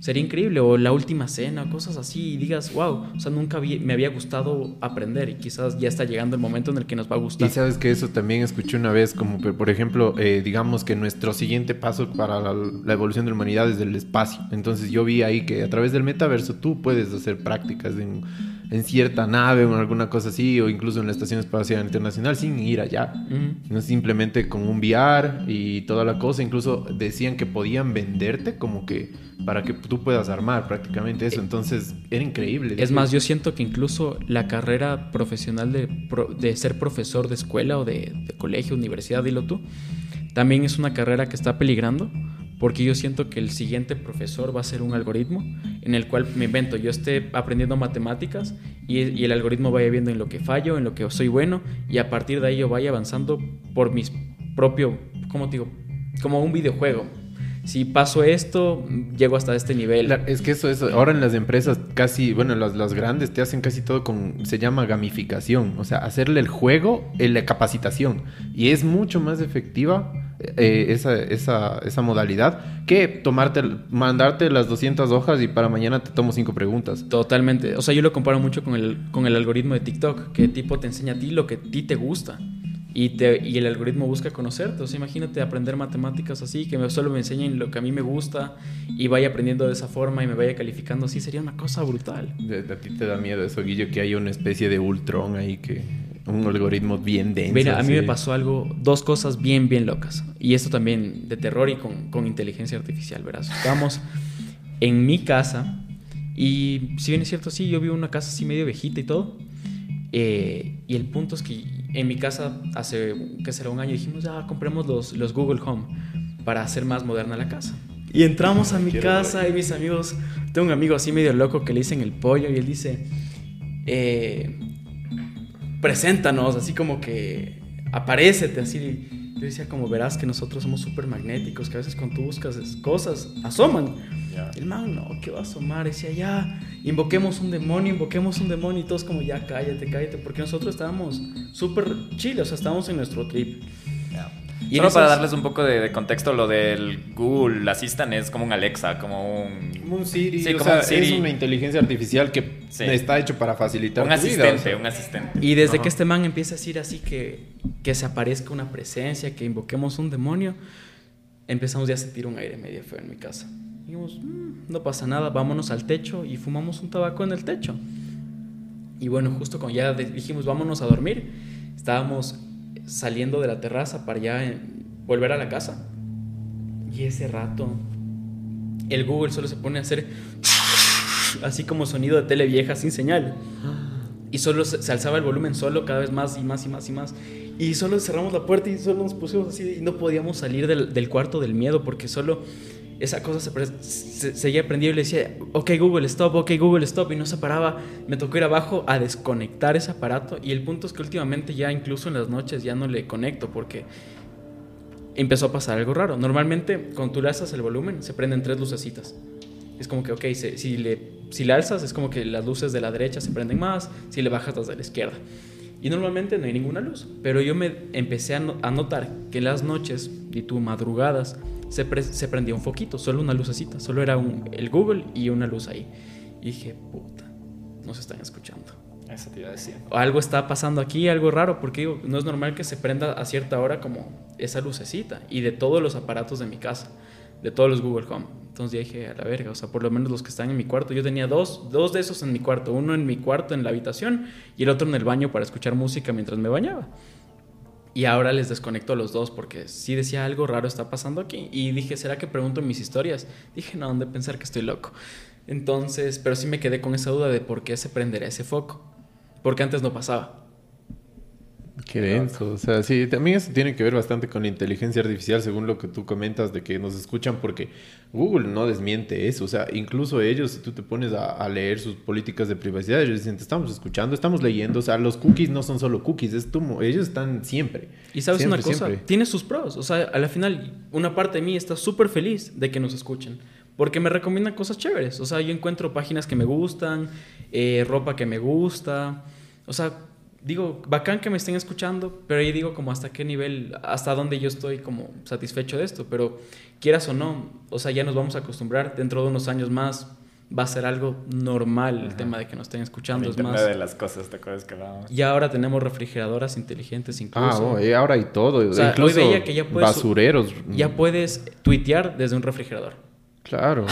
Sería increíble, o la última cena, cosas así, y digas, wow, o sea, nunca me había gustado aprender y quizás ya está llegando el momento en el que nos va a gustar. Y sabes que eso también escuché una vez, como por por ejemplo, eh, digamos que nuestro siguiente paso para la, la evolución de la humanidad es el espacio. Entonces yo vi ahí que a través del metaverso tú puedes hacer prácticas en, en cierta nave o en alguna cosa así, o incluso en la Estación Espacial Internacional sin ir allá. No simplemente con un VR y toda la cosa. Incluso decían que podían venderte como que para que tú puedas armar prácticamente eso. Entonces era increíble. Es más, yo siento que incluso la carrera profesional de, pro- de ser profesor de escuela o de, de colegio, universidad, dilo tú, también es una carrera que está peligrando porque yo siento que el siguiente profesor va a ser un algoritmo en el cual me invento, yo esté aprendiendo matemáticas y, el algoritmo vaya viendo en lo que fallo, en lo que soy bueno y a partir de ahí yo vaya avanzando por mis propio, ¿cómo te digo? Como un videojuego. si paso esto, llego hasta este nivel. es que eso es, ahora en las empresas casi, bueno, las, las grandes te hacen casi todo con, se llama gamificación, o sea, hacerle el juego, en la capacitación. Y es mucho más efectiva eh, esa, esa, esa, modalidad que tomarte, mandarte las 200 hojas y para mañana te tomo cinco preguntas. Totalmente. O sea, yo lo comparo mucho con el, con el algoritmo de TikTok, que tipo te enseña a ti lo que a ti te gusta. Y, te, y el algoritmo busca conocerte. O sea, imagínate aprender matemáticas así, que me, solo me enseñen lo que a mí me gusta y vaya aprendiendo de esa forma y me vaya calificando así. Sería una cosa brutal. A ti te da miedo eso, Guillo, que haya una especie de Ultron ahí que un algoritmo bien denso. Mira, a mí me pasó algo, dos cosas bien, bien locas. Y esto también de terror y con, con inteligencia artificial, verás. Estamos en mi casa y si bien es cierto, sí, yo vivo en una casa así medio viejita y todo. Eh, y el punto es que en mi casa hace, que será un año, dijimos, ah, compremos los, los Google Home para hacer más moderna la casa. Y entramos a mi casa y mis amigos, tengo un amigo así medio loco que le dicen el pollo y él dice, eh, preséntanos, así como que aparécete, así. Yo decía, como verás que nosotros somos súper magnéticos, que a veces cuando tú buscas cosas, asoman. El man, no, ¿qué va a asomar? Decía, ya, invoquemos un demonio, invoquemos un demonio, y todos como, ya, cállate, cállate, porque nosotros estábamos súper chiles, o sea, estábamos en nuestro trip. Y Solo para darles un poco de, contexto, lo del Google Assistant es como un Alexa, como un... un Siri, sí, como es una inteligencia artificial que está hecho para facilitar un asistente, un asistente. Y desde que este man empieza a decir así que, que se aparezca una presencia, que invoquemos un demonio, empezamos ya a sentir un aire medio feo en mi casa. Dijimos, mm, no pasa nada, vámonos al techo y fumamos un tabaco en el techo. Y bueno, justo cuando ya dijimos, vámonos a dormir, estábamos saliendo de la terraza para ya volver a la casa. Y ese rato, el Google solo se pone a hacer así como sonido de tele vieja sin señal. Y solo se, alzaba el volumen solo cada vez más y más y más y más. Y solo cerramos la puerta y solo nos pusimos así y no podíamos salir del cuarto del miedo porque solo esa cosa se, seguía prendido y le decía, ok Google, stop, ok Google, stop, y no se paraba. Me tocó ir abajo a desconectar ese aparato y el punto es que últimamente ya incluso en las noches ya no le conecto porque empezó a pasar algo raro. Normalmente cuando tú le alzas el volumen se prenden tres lucecitas. Es como que, ok, si, le, si le alzas es como que las luces de la derecha se prenden más, si le bajas las de la izquierda. Y normalmente no hay ninguna luz, pero yo me empecé a, a notar que las noches y tú madrugadas se, se prendía un foquito, solo una lucecita, solo era un, el Google y una luz ahí. Y dije, puta, no se están escuchando. Eso te iba a decir. Algo está pasando aquí, algo raro, porque digo, no es normal que se prenda a cierta hora como esa lucecita. Y de todos los aparatos de mi casa, de todos los Google Home. Entonces dije, a la verga, o sea, por lo menos los que están en mi cuarto. Yo tenía dos, dos de esos en mi cuarto, uno en mi cuarto en la habitación y el otro en el baño para escuchar música mientras me bañaba. Y ahora les desconecto los dos porque sí decía algo raro está pasando aquí. Y dije, ¿será que pregunto mis historias? Dije, no, de pensar que estoy loco. Entonces, pero sí me quedé con esa duda de por qué se prenderá ese foco. Porque antes no pasaba. Qué denso. O sea, sí, también eso tiene que ver bastante con la inteligencia artificial, según lo que tú comentas, de que nos escuchan, porque Google no desmiente eso. O sea, incluso ellos, si tú te pones a, leer sus políticas de privacidad, ellos dicen, te estamos escuchando, estamos leyendo. O sea, los cookies no son solo cookies, es tu, ellos están siempre. Y sabes una cosa, tiene sus pros. O sea, a la final, una parte de mí está súper feliz de que nos escuchen. Porque me recomiendan cosas chéveres. O sea, yo encuentro páginas que me gustan, eh, ropa que me gusta. O sea, digo, bacán que me estén escuchando, pero ahí digo como hasta qué nivel, hasta dónde yo estoy como satisfecho de esto, pero quieras o no, o sea, ya nos vamos a acostumbrar, dentro de unos años más va a ser algo normal el tema de que nos estén escuchando. El es más de las cosas, ¿te acuerdas que hablábamos? Y ahora tenemos refrigeradoras inteligentes incluso. Ah, y ahora hay todo. O sea, incluso que ya puedes, basureros. Ya puedes tuitear desde un refrigerador. Claro.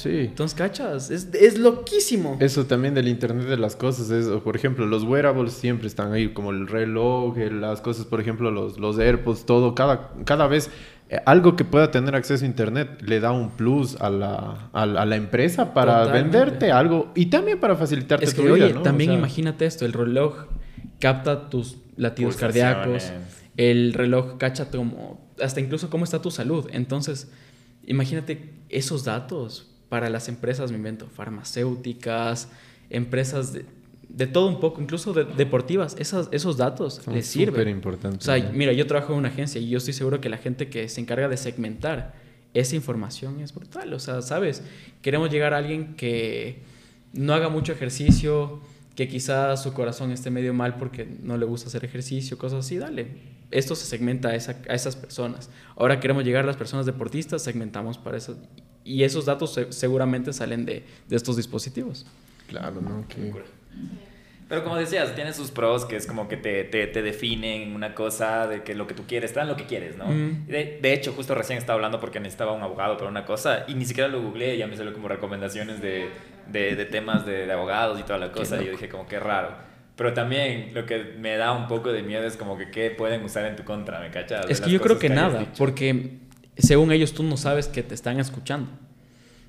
Sí. Entonces, cachas, es, es, loquísimo. Eso también del Internet de las cosas, es, por ejemplo, los wearables siempre están ahí, como el reloj, las cosas, por ejemplo, los, los AirPods, todo, cada, cada vez eh, algo que pueda tener acceso a Internet le da un plus a la, a, la empresa para venderte algo y también para facilitarte es que, tu oye, También imagínate esto, el reloj capta tus latidos cardíacos, el reloj cacha como, hasta incluso cómo está tu salud. Entonces, imagínate esos datos para las empresas, me invento, farmacéuticas, empresas de, de todo un poco, incluso deportivas, esas, esos datos les sirven. importantes. O sea, mira, yo trabajo en una agencia y yo estoy seguro que la gente que se encarga de segmentar esa información es brutal. O sea, ¿sabes? Queremos llegar a alguien que no haga mucho ejercicio, que quizás su corazón esté medio mal porque no le gusta hacer ejercicio, cosas así, dale. Esto se segmenta a, esas personas. Ahora queremos llegar a las personas deportistas, segmentamos para eso. Y esos datos seguramente salen de, de, estos dispositivos. Claro, ¿no? Pero como decías, tiene sus pros que es como que te, te, te definen una cosa de que lo que tú quieres, está en lo que quieres, ¿no? De, de, hecho, justo recién estaba hablando porque necesitaba un abogado para una cosa y ni siquiera lo googleé, ya me salió como recomendaciones de, de, de temas de, abogados y toda la cosa y yo dije como que raro. Pero también lo que me da un poco de miedo es como que qué pueden usar en tu contra, ¿me cachas? Es que yo creo que, nada, porque según ellos tú no sabes que te están escuchando.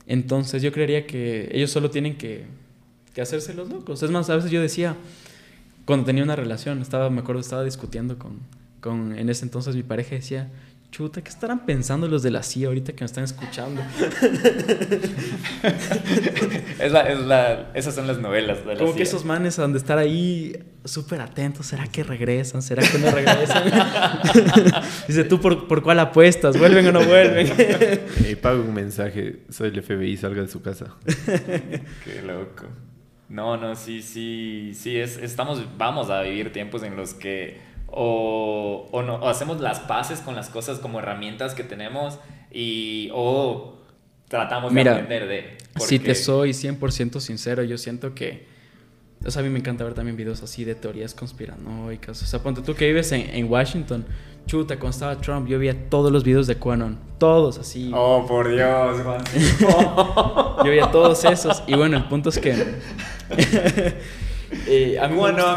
Entonces yo creería que ellos solo tienen que que hacerse los locos. Es más, a veces yo decía, cuando tenía una relación, estaba, me acuerdo, estaba discutiendo con, con en ese entonces mi pareja decía, chuta, ¿qué estarán pensando los de la CIA ahorita que me están escuchando? es la, es la, esas son las novelas de la Como que esos manes han de estar ahí súper atentos, ¿será que regresan? ¿Será que no regresan? Dice, ¿tú por, por, cuál apuestas? ¿Vuelven o no vuelven? y pago un mensaje, soy el FBI, salga de su casa. Qué loco. No, no, sí, sí, sí, es, estamos, vamos a vivir tiempos en los que o, o, no, hacemos las paces con las cosas como herramientas que tenemos y o tratamos de aprender de... Si te soy 100% sincero, yo siento que... O sea, a mí me encanta ver también videos así de teorías conspiranoicas. O sea, ponte tú que vives en, en Washington. Chuta, cuando estaba Trump, yo veía todos los videos de QAnon. Todos así. Oh, por Dios, Juan. yo veía todos esos. Y bueno, el punto es que eh,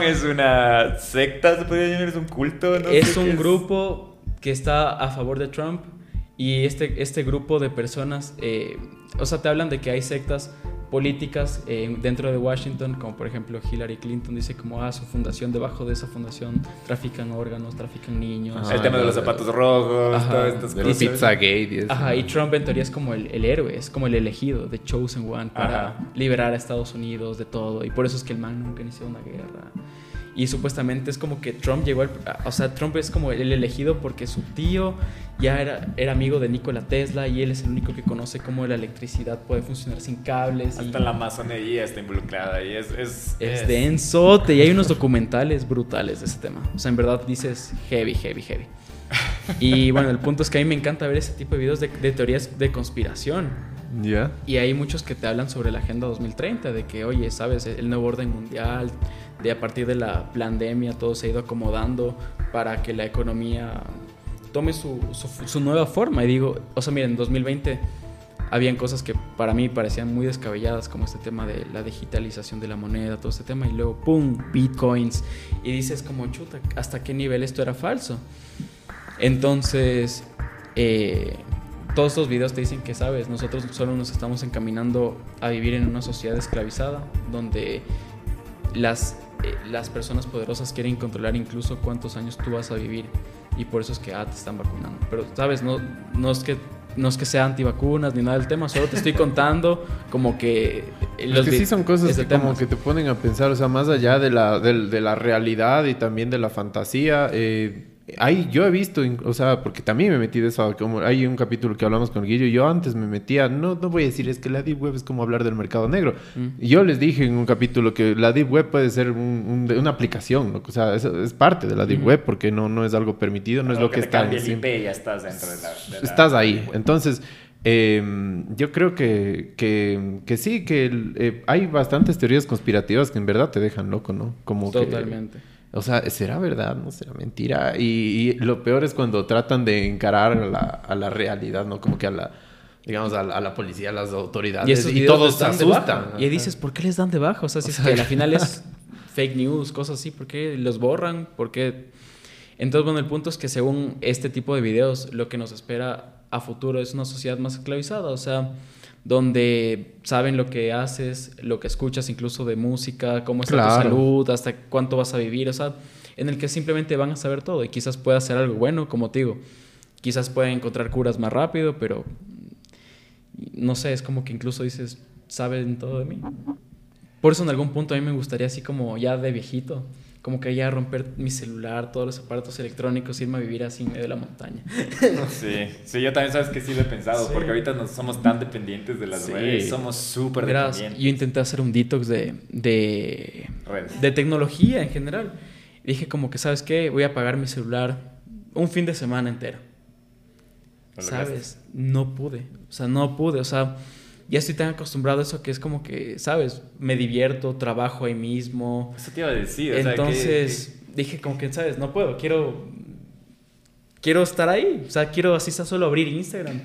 es una secta, se podría decir, es un culto. es un grupo que está a favor de Trump y este, este grupo de personas, eh, o sea, te hablan de que hay sectas políticas eh, dentro de Washington, como por ejemplo Hillary Clinton dice como, ah, su fundación, debajo de esa fundación trafican órganos, trafican niños. el tema de los zapatos rojos, todas estas cosas. Pizzagate. Ajá, y Trump en teoría es como el, el, héroe, es como el elegido, the chosen one, para liberar a Estados Unidos de todo. Y por eso es que el man nunca inició una guerra. Y supuestamente es como que Trump llegó al... O sea, Trump es como el elegido porque su tío ya era, era amigo de Nikola Tesla y él es el único que conoce cómo la electricidad puede funcionar sin cables. Hasta la masonería está involucrada y es... Es, es, densote y hay unos documentales brutales de ese tema. O sea, en verdad dices heavy, heavy, heavy. Y bueno, el punto es que a mí me encanta ver ese tipo de videos de, de teorías de conspiración. Ya. Y hay muchos que te hablan sobre la Agenda 2030, de que, oye, sabes, el nuevo orden mundial, de a partir de la pandemia todo se ha ido acomodando para que la economía tome su, su, nueva forma. Y digo, o sea, miren, en 2020 habían cosas que para mí parecían muy descabelladas, como este tema de la digitalización de la moneda, todo este tema, y luego, ¡pum!, bitcoins. Y dices como, chuta, ¿hasta qué nivel esto era falso? Entonces, eh, todos estos videos te dicen que, sabes, nosotros solo nos estamos encaminando a vivir en una sociedad esclavizada, donde las eh, las personas poderosas quieren controlar incluso cuántos años tú vas a vivir y por eso es que ah, te están vacunando. Pero, ¿sabes? No, no, es que, no es que sea antivacunas ni nada del tema, solo te estoy contando como que... Los que sí son cosas que como que te ponen a pensar, o sea, más allá de la, de, de la realidad y también de la fantasía. Eh, Ahí yo he visto, o sea, porque también me metí de eso, como hay un capítulo que hablamos con Guillo, yo antes me metía, no, no voy a decir, es que la Deep Web es como hablar del mercado negro. Mm. yo les dije en un capítulo que la Deep Web puede ser una aplicación, o sea, es, parte de la Deep Web porque no, no es algo permitido, no es lo que, está... El IP, ya estás dentro de la... estás ahí, entonces... Em, yo creo que, que, que sí, que eh, hay bastantes teorías conspirativas que en verdad te dejan loco, ¿no? Como Totalmente. O sea, ¿será verdad? ¿No será mentira? Y, lo peor es cuando tratan de encarar a la, realidad, ¿no? Como que a la, digamos, a la, policía, a las autoridades. Y, todos se asustan. Y dices, ¿por qué les dan de baja? O sea, si es que al final es fake news, cosas así, ¿por qué los borran? ¿Por qué? Entonces, bueno, el punto es que según este tipo de videos, lo que nos espera a futuro es una sociedad más esclavizada. O sea, donde saben lo que haces, lo que escuchas incluso de música, cómo está tu salud, hasta cuánto vas a vivir, o sea, en el que simplemente van a saber todo y quizás pueda hacer algo bueno, como te digo, quizás pueden encontrar curas más rápido, pero no sé, es como que incluso dices, saben todo de mí. Por eso en algún punto a mí me gustaría así como ya de viejito, como que ya romper mi celular, todos los aparatos electrónicos, irme a vivir así en medio de la montaña. Sí, sí, yo también sabes que sí lo he pensado, porque ahorita no somos tan dependientes de las redes, somos súper dependientes. Yo intenté hacer un detox de, de, redes. de tecnología en general. dije como que, ¿sabes qué? Voy a apagar mi celular un fin de semana entero. ¿Sabes? No pude, o sea, no pude, o sea ya estoy tan acostumbrado a eso que es como que, ¿sabes? Me divierto, trabajo ahí mismo. Eso te iba a decir. Entonces dije como que, ¿sabes? No puedo, quiero, quiero estar ahí. O sea, quiero así solo abrir Instagram.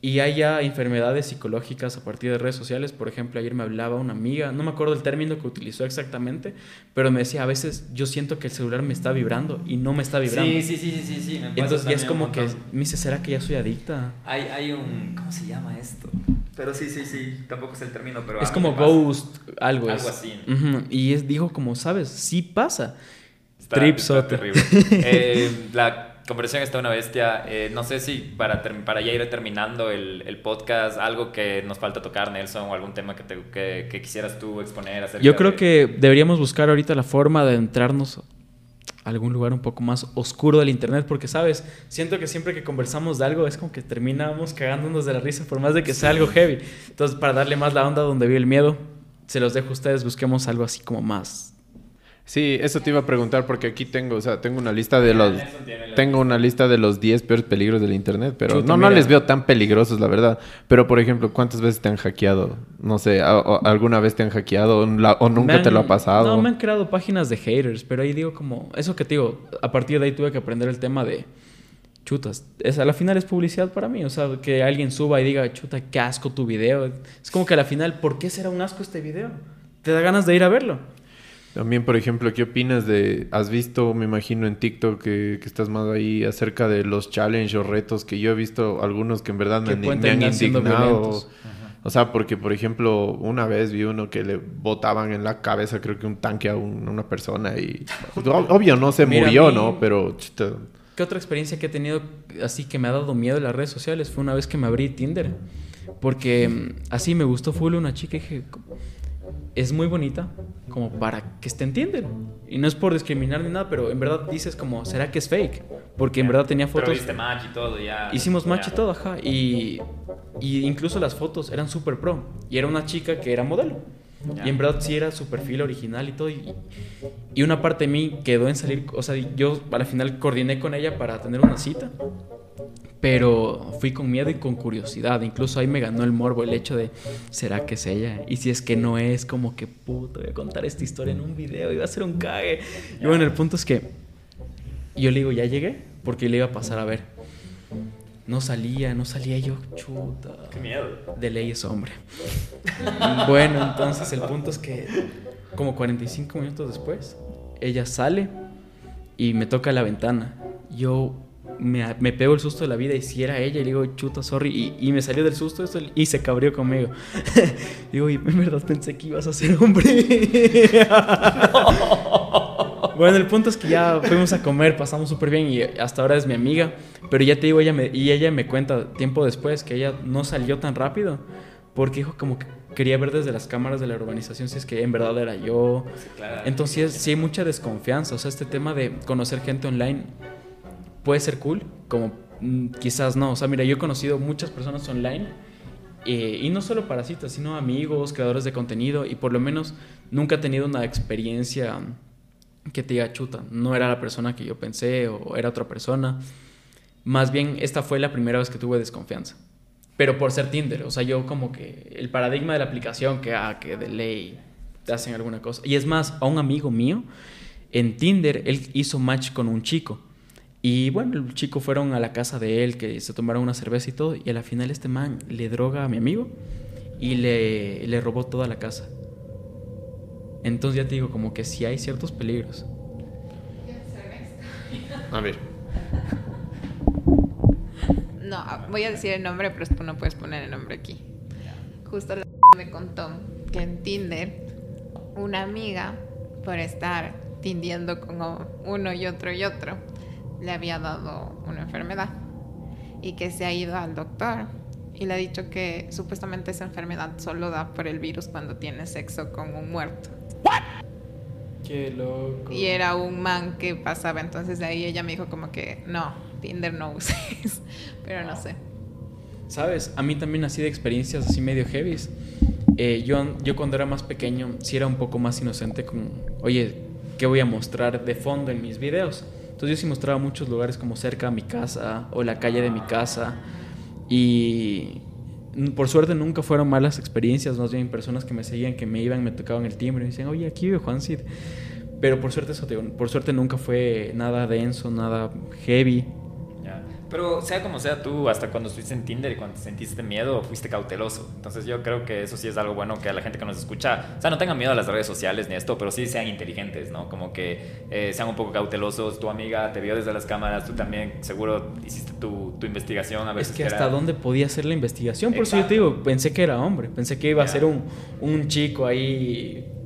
Y hay ya enfermedades psicológicas a partir de redes sociales. Por ejemplo, ayer me hablaba una amiga, no me acuerdo el término que utilizó exactamente, pero me decía, a veces yo siento que el celular me está vibrando y no me está vibrando. Sí, sí, sí, sí, sí. Entonces ya es como que me dice, ¿será que ya soy adicta? Hay, hay un, ¿cómo se llama esto? Pero sí, sí, sí, tampoco es el término, pero... Es como ghost, algo, algo así. Y es, dijo como, ¿sabes? Sí pasa. Está, está terrible. eh, la conversación está una bestia. Eh, no sé si para, para ya ir terminando el, el, podcast, algo que nos falta tocar, Nelson, o algún tema que, te, que, quisieras tú exponer. Yo creo que deberíamos buscar ahorita la forma de entrarnos a algún lugar un poco más oscuro del internet, porque sabes, siento que siempre que conversamos de algo es como que terminamos cagándonos de la risa, por más de que sea algo heavy. Entonces, para darle más la onda donde vi el miedo, se los dejo a ustedes, busquemos algo así como más Sí, eso te iba a preguntar porque aquí tengo, o sea, tengo una lista de los tengo una lista de los 10 peores peligros del internet, pero no no les veo tan peligrosos, la verdad. Pero por ejemplo, ¿cuántas veces te han hackeado? No sé, ¿alguna vez te han hackeado o nunca te lo ha pasado? No, me han creado páginas de haters, pero ahí digo como eso que te digo, a partir de ahí tuve que aprender el tema de chutas, es, a la final es publicidad para mí, o sea, que alguien suba y diga, chuta, qué asco tu video. Es como que a la final, ¿por qué será un asco este video? Te da ganas de ir a verlo. También, por ejemplo, ¿qué opinas de... Has visto, me imagino, en TikTok que, estás más ahí acerca de los challenges o retos que yo he visto algunos que en verdad me, han indignado. O sea, porque, por ejemplo, una vez vi uno que le botaban en la cabeza, creo que un tanque a, una persona y... obvio, no se murió, ¿no? Pero... ¿Qué otra experiencia que he tenido así que me ha dado miedo en las redes sociales? Fue una vez que me abrí Tinder. Porque mm, así me gustó full una chica y dije, es muy bonita como para que te entienden. Y no es por discriminar ni nada, pero en verdad dices como, ¿será que es fake? Porque en verdad tenía fotos... Pero match y todo ya. Hicimos match y todo, ajá. Y, y incluso las fotos eran súper pro. Y era una chica que era modelo. Y en verdad sí era su perfil original y todo. Y, y, una parte de mí quedó en salir, o sea, yo al final coordiné con ella para tener una cita. Pero fui con miedo y con curiosidad. Incluso ahí me ganó el morbo el hecho de, ¿será que es ella? Y si es que no es, como que, puto, voy a contar esta historia en un video y va a ser un cague. Y bueno, el punto es que yo le digo, ya llegué, porque le iba a pasar a ver. No salía, no salía yo, chuta. Qué miedo. De ley es hombre. bueno, entonces el punto es que como 45 minutos después, ella sale y me toca la ventana. Yo me, me pego el susto de la vida y si era ella y le digo, chuta, sorry, y, me salió del susto esto y se cabrió conmigo. digo, y en verdad pensé que ibas a ser hombre. bueno, el punto es que ya fuimos a comer, pasamos súper bien y hasta ahora es mi amiga, pero ya te digo, ella me, y ella me cuenta tiempo después que ella no salió tan rápido porque dijo como que quería ver desde las cámaras de la urbanización si es que en verdad era yo. Entonces sí hay mucha desconfianza, o sea, este tema de conocer gente online puede ser cool, como mm, quizás no. O sea, mira, yo he conocido muchas personas online eh, y no solo para citas, sino amigos, creadores de contenido y por lo menos nunca he tenido una experiencia que te diga chuta, no era la persona que yo pensé o era otra persona. Más bien, esta fue la primera vez que tuve desconfianza. Pero por ser Tinder, o sea, yo como que el paradigma de la aplicación que, ah, que de ley te hacen alguna cosa. Y es más, a un amigo mío en Tinder, él hizo match con un chico. Y bueno, el chico fueron a la casa de él, que se tomaron una cerveza y todo, y a la final este man le droga a mi amigo y le, le robó toda la casa. Entonces ya te digo, como que sí hay ciertos peligros. A ver. No, voy a decir el nombre, pero no puedes poner el nombre aquí. Justo la me contó que en Tinder una amiga, por estar tindiendo con uno y otro y otro, le había dado una enfermedad y que se ha ido al doctor y le ha dicho que supuestamente esa enfermedad solo da por el virus cuando tiene sexo con un muerto. Qué loco. Y era un man que pasaba, entonces de ahí ella me dijo como que no, Tinder no uses, pero no sé. ¿Sabes? A mí también así de experiencias así medio heavies. Eh, yo, yo cuando era más pequeño sí era un poco más inocente con, oye, ¿qué voy a mostrar de fondo en mis videos? Entonces yo sí mostraba muchos lugares como cerca a mi casa o la calle de mi casa. Y por suerte nunca fueron malas experiencias, más bien personas que me seguían, que me iban, me tocaban el timbre y me decían, oye, aquí vive Juan Cid. Pero por suerte, eso, por suerte nunca fue nada denso, nada heavy. Pero sea como sea, tú hasta cuando estuviste en Tinder y cuando sentiste miedo, fuiste cauteloso. Entonces yo creo que eso sí es algo bueno que a la gente que nos escucha, o sea, no tengan miedo a las redes sociales ni esto, pero sí sean inteligentes, ¿no? Como que eh, sean un poco cautelosos. Tu amiga te vio desde las cámaras, tú también seguro hiciste tu, tu investigación a ver Es que hasta dónde podía hacer la investigación, por eso yo te digo, pensé que era hombre, pensé que iba a ser un, un chico ahí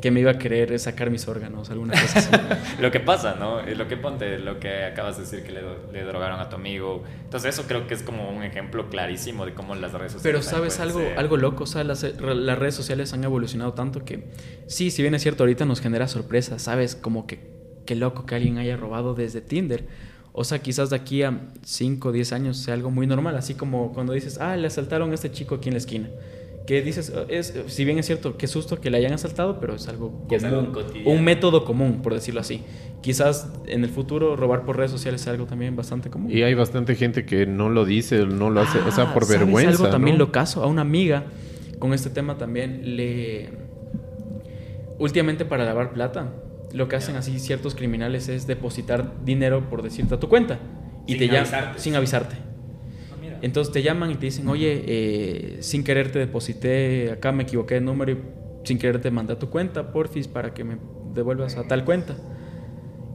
que me iba a querer sacar mis órganos, alguna cosa así. lo que pasa, ¿no? Lo que ponte, lo que acabas de decir que le, le, drogaron a tu amigo. Entonces eso creo que es como un ejemplo clarísimo de cómo las redes sociales... Pero sabes algo, algo loco, o sea, las, las, redes sociales han evolucionado tanto que sí, si bien es cierto, ahorita nos genera sorpresa, ¿sabes? Como que qué loco que alguien haya robado desde Tinder. O sea, quizás de aquí a 5 o 10 años sea algo muy normal, así como cuando dices, ah, le asaltaron a este chico aquí en la esquina que dices, es, si bien es cierto, qué susto que le hayan asaltado, pero es algo común, un método común, por decirlo así. Quizás en el futuro robar por redes sociales sea algo también bastante común. Y hay bastante gente que no lo dice, no lo hace, o sea, por ¿sabes vergüenza. algo también lo caso a una amiga con este tema también le últimamente para lavar plata, lo que hacen así ciertos criminales es depositar dinero por decirte a tu cuenta y te llaman sin avisarte. Entonces te llaman y te dicen, oye, eh, sin querer te deposité, acá me equivoqué de número y sin querer te mandé a tu cuenta, porfis, para que me devuelvas a tal cuenta.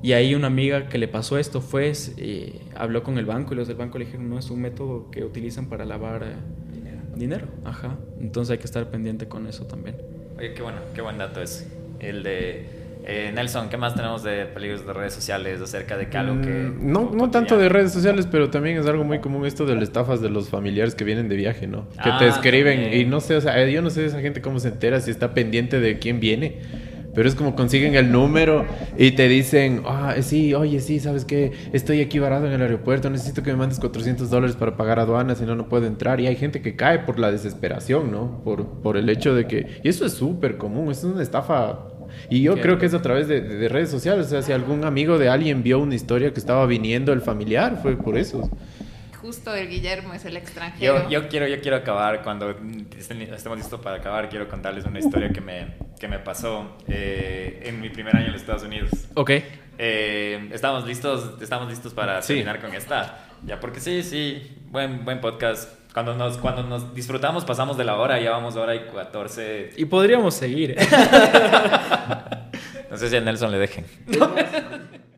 Y ahí una amiga que le pasó esto fue, eh, habló con el banco y los del banco le dijeron, no, es un método que utilizan para lavar eh, dinero. dinero. Ajá. Entonces hay que estar pendiente con eso también. Oye, qué bueno, qué buen dato es. El de eh, Nelson, ¿qué más tenemos de peligros de redes sociales acerca de que algo que... Mm, no, no tanto de redes sociales, pero también es algo muy común esto de las estafas de los familiares que vienen de viaje, ¿no? Que te ah, escriben y no sé, o sea, yo no sé esa gente cómo se entera si está pendiente de quién viene. Pero es como consiguen el número y te dicen, ah, sí, oye, sí, ¿sabes qué? Estoy aquí varado en el aeropuerto, necesito que me mandes 400 dólares para pagar aduanas, si no, no puedo entrar. Y hay gente que cae por la desesperación, ¿no? Por, por el hecho de que... Y eso es súper común, es una estafa y yo creo que es a través de, redes sociales. O sea, si algún amigo de alguien vio una historia que estaba viniendo el familiar, fue por eso. Justo el Guillermo es el extranjero. Yo, yo quiero, yo quiero acabar, cuando estemos listos para acabar, quiero contarles una historia que me, que me pasó eh, en mi primer año en los Estados Unidos. Ok. Eh, estamos listos, estamos listos para terminar con esta. Ya, porque sí, sí, buen, buen podcast cuando nos, cuando nos disfrutamos pasamos de la hora, ya vamos hora y 14. Y podríamos seguir. no sé si a Nelson le dejen.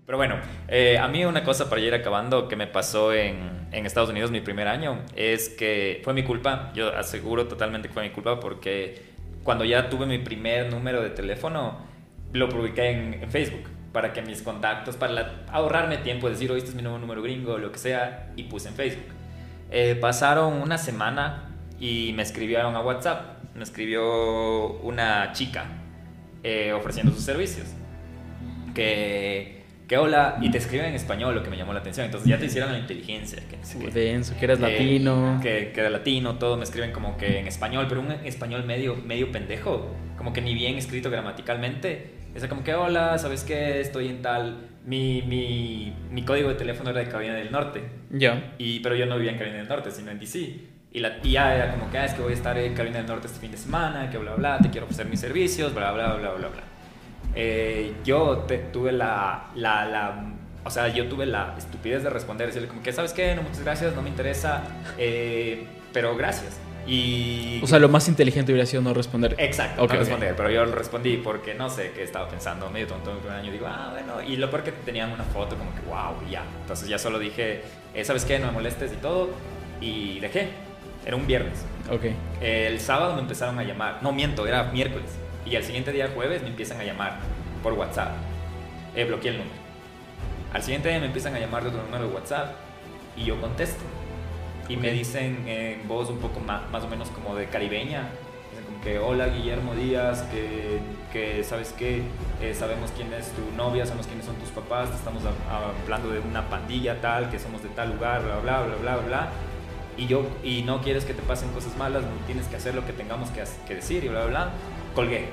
Pero bueno, eh, a mí una cosa para ir acabando que me pasó en, en, Estados Unidos mi primer año es que fue mi culpa, yo aseguro totalmente que fue mi culpa porque cuando ya tuve mi primer número de teléfono lo publiqué en, Facebook para que mis contactos, para ahorrarme tiempo, decir, oye, este es mi nuevo número gringo, lo que sea, y puse en Facebook. Eh, pasaron una semana y me escribieron a WhatsApp. Me escribió una chica eh, ofreciendo sus servicios. Que, que hola, y te escriben en español, lo que me llamó la atención. Entonces ya te hicieron la inteligencia. Que, que, denso, que eres latino. Que, que era latino, todo me escriben como que en español, pero un español medio, medio pendejo. Como que ni bien escrito gramaticalmente. Es como que hola, ¿sabes qué? Estoy en tal mi, mi, mi, código de teléfono era de Carolina del Norte. Ya. Y, pero yo no vivía en Carolina del Norte, sino en DC. Y la tía era como que, ah, es que voy a estar en Carolina del Norte este fin de semana, que bla, bla, te quiero ofrecer mis servicios, bla, bla, bla, bla, bla. Eh, yo tuve la, la, la, o sea, yo tuve la estupidez de responder, decirle como que, ¿sabes qué? No, muchas gracias, no me interesa, eh, pero gracias. Y... O sea, lo más inteligente hubiera sido no responder. Exacto, no responder, pero yo lo respondí porque no sé qué estaba pensando, medio tonto primer año. Digo, ah, bueno, y lo peor que tenían una foto como que, wow, ya. Entonces ya solo dije, eh, ¿sabes qué? No me molestes y todo. Y dejé. Era un viernes. Ok. El sábado me empezaron a llamar. No, miento, era miércoles. Y al siguiente día, jueves, me empiezan a llamar por WhatsApp. Eh, bloqueé el número. Al siguiente día me empiezan a llamar de otro número de WhatsApp y yo contesto y me dicen en voz un poco más, más o menos como de caribeña, como que, hola Guillermo Díaz, que, que ¿sabes qué? Eh, sabemos quién es tu novia, sabemos quiénes son tus papás, estamos hablando de una pandilla tal, que somos de tal lugar, bla, bla, bla, bla, bla. Y, yo, y no quieres que te pasen cosas malas, no tienes que hacer lo que tengamos que, que decir y bla, bla, bla. Colgué.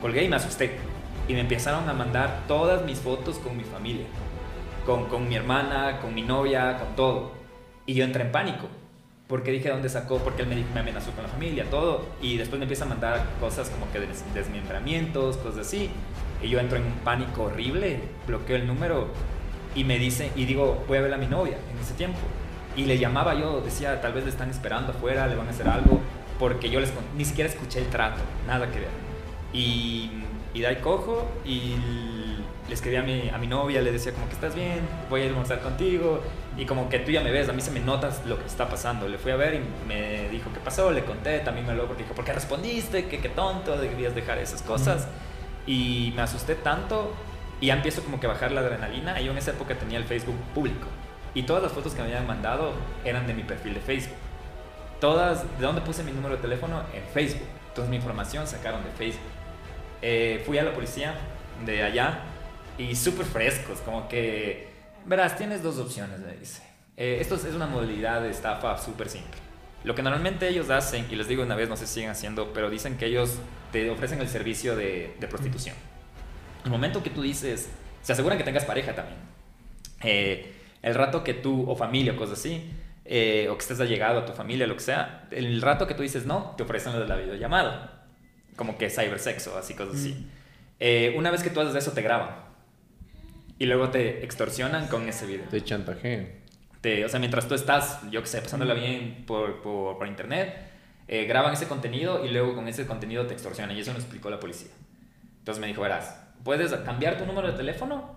Colgué y me asusté. Y me empezaron a mandar todas mis fotos con mi familia. Con, con mi hermana, con mi novia, con todo. Y yo entré en pánico porque dije dónde sacó, porque él me, me, amenazó con la familia, todo, y después me empieza a mandar cosas como que desmembramientos, cosas así, y yo entro en un pánico horrible, bloqueo el número y me dice, y digo, voy a ver a mi novia en ese tiempo, y le llamaba yo, decía, tal vez le están esperando afuera, le van a hacer algo, porque yo les, ni siquiera escuché el trato, nada que ver, y, y de ahí cojo y le escribí a mi, a mi novia, le decía como que estás bien, voy a almorzar contigo, y como que tú ya me ves, a mí se me notas lo que está pasando. Le fui a ver y me dijo qué pasó, le conté, también me lo dijo, ¿por qué respondiste? ¿Qué, qué tonto, debías dejar esas cosas. Y me asusté tanto y ya empiezo como que a bajar la adrenalina. Y yo en esa época tenía el Facebook público. Y todas las fotos que me habían mandado eran de mi perfil de Facebook. Todas, ¿de dónde puse mi número de teléfono? En Facebook. Entonces mi información sacaron de Facebook. Eh, fui a la policía de allá y súper frescos, como que Verás, tienes dos opciones, me dice. Eh, esto es una modalidad de estafa súper simple. Lo que normalmente ellos hacen, y les digo una vez, no sé si siguen haciendo, pero dicen que ellos te ofrecen el servicio de, prostitución. El momento que tú dices, se aseguran que tengas pareja también. Eh, el rato que tú, o familia, o cosas así, eh, o que estés allegado a tu familia, lo que sea, el rato que tú dices no, te ofrecen lo de la videollamada. Como que cybersexo, así, cosas así. una vez que tú haces eso, te graban y luego te extorsionan con ese video. Te chantajean. Te, o sea, mientras tú estás, yo que sé, pasándola bien por, por, por internet, eh, graban ese contenido y luego con ese contenido te extorsionan. Y eso me explicó la policía. Entonces me dijo, verás, puedes cambiar tu número de teléfono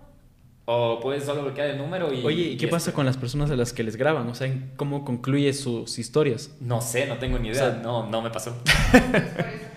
o puedes solo bloquear el número y... Oye, ¿y qué pasa con las personas a las que les graban? O sea, ¿cómo concluye sus historias? No sé, no tengo ni idea. no, no me pasó.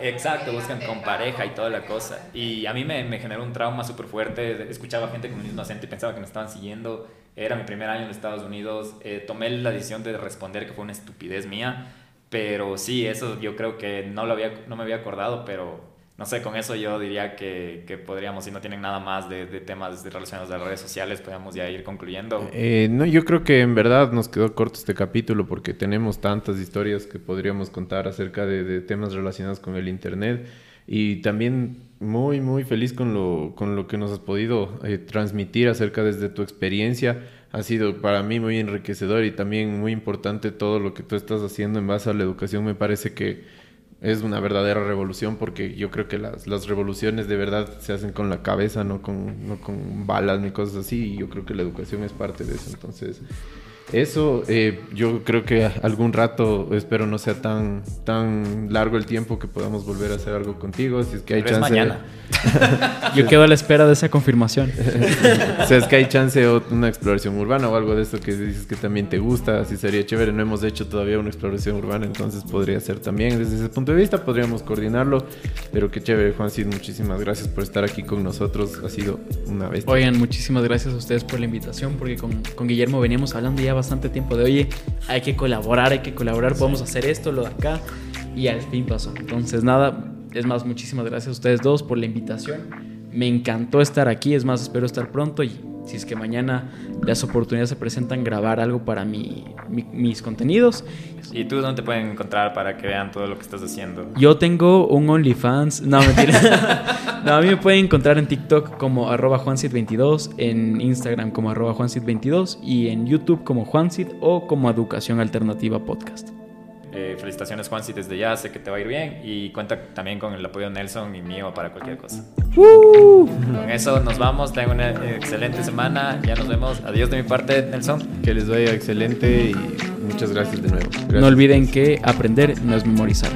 Exacto, buscan con pareja y toda la cosa. Y a mí me, me generó un trauma súper fuerte. Escuchaba gente con el mismo acento y pensaba que me estaban siguiendo. Era mi primer año en Estados Unidos. Eh, tomé la decisión de responder que fue una estupidez mía. Pero sí, eso yo creo que no, lo había, no me había acordado, pero no sé, con eso yo diría que, que, podríamos, si no tienen nada más de, de temas relacionados a las redes sociales, podríamos ya ir concluyendo. Eh, no, yo creo que en verdad nos quedó corto este capítulo porque tenemos tantas historias que podríamos contar acerca de, temas relacionados con el Internet y también muy, muy feliz con lo, con lo que nos has podido eh, transmitir acerca desde tu experiencia. Ha sido para mí muy enriquecedor y también muy importante todo lo que tú estás haciendo en base a la educación. Me parece que es una verdadera revolución porque yo creo que las, las revoluciones de verdad se hacen con la cabeza, no con, no con balas ni cosas así. Y yo creo que la educación es parte de eso. Entonces, eso, eh, yo creo que algún rato, espero no sea tan, tan largo el tiempo que podamos volver a hacer algo contigo. Si es que hay chance. mañana. yo quedo a la espera de esa confirmación. si es que hay chance o una exploración urbana o algo de eso que dices que también te gusta, así sería chévere. No hemos hecho todavía una exploración urbana, entonces podría ser también desde ese punto de vista, podríamos coordinarlo. Pero qué chévere, Juan Cid, muchísimas gracias por estar aquí con nosotros. Ha sido una vez. Oigan, muchísimas gracias a ustedes por la invitación, porque con, con Guillermo veníamos hablando ya bastante tiempo de, oye, hay que colaborar, hay que colaborar, podemos hacer esto, lo de acá, y al fin pasó. Entonces, nada, es más, muchísimas gracias a ustedes dos por la invitación. Me encantó estar aquí, es más, espero estar pronto y si es que mañana las oportunidades se presentan, grabar algo para mi, mis contenidos. ¿Y tú dónde te pueden encontrar para que vean todo lo que estás haciendo? Yo tengo un OnlyFans. No, mentira. no, a mí me pueden encontrar en TikTok como arroba juancid22, en Instagram como arroba juancid22 y en YouTube como Juancid o como Educación Alternativa Podcast. Eh, felicitaciones Juan, si desde ya sé que te va a ir bien y cuenta también con el apoyo de Nelson y mío para cualquier cosa. Con eso nos vamos, tengan una excelente semana, ya nos vemos. Adiós de mi parte, Nelson. Que les vaya excelente y muchas gracias de nuevo. No olviden que aprender no es memorizar.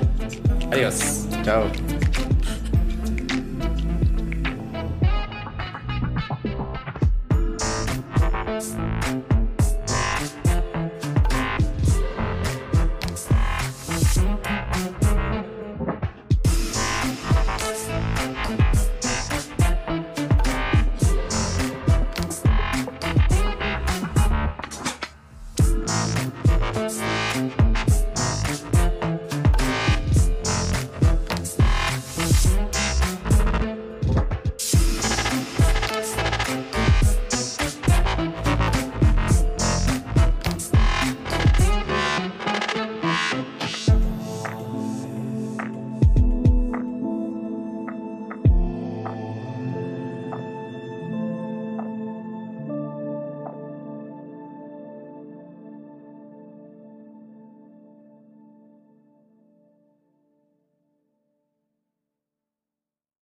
Adiós. Chao.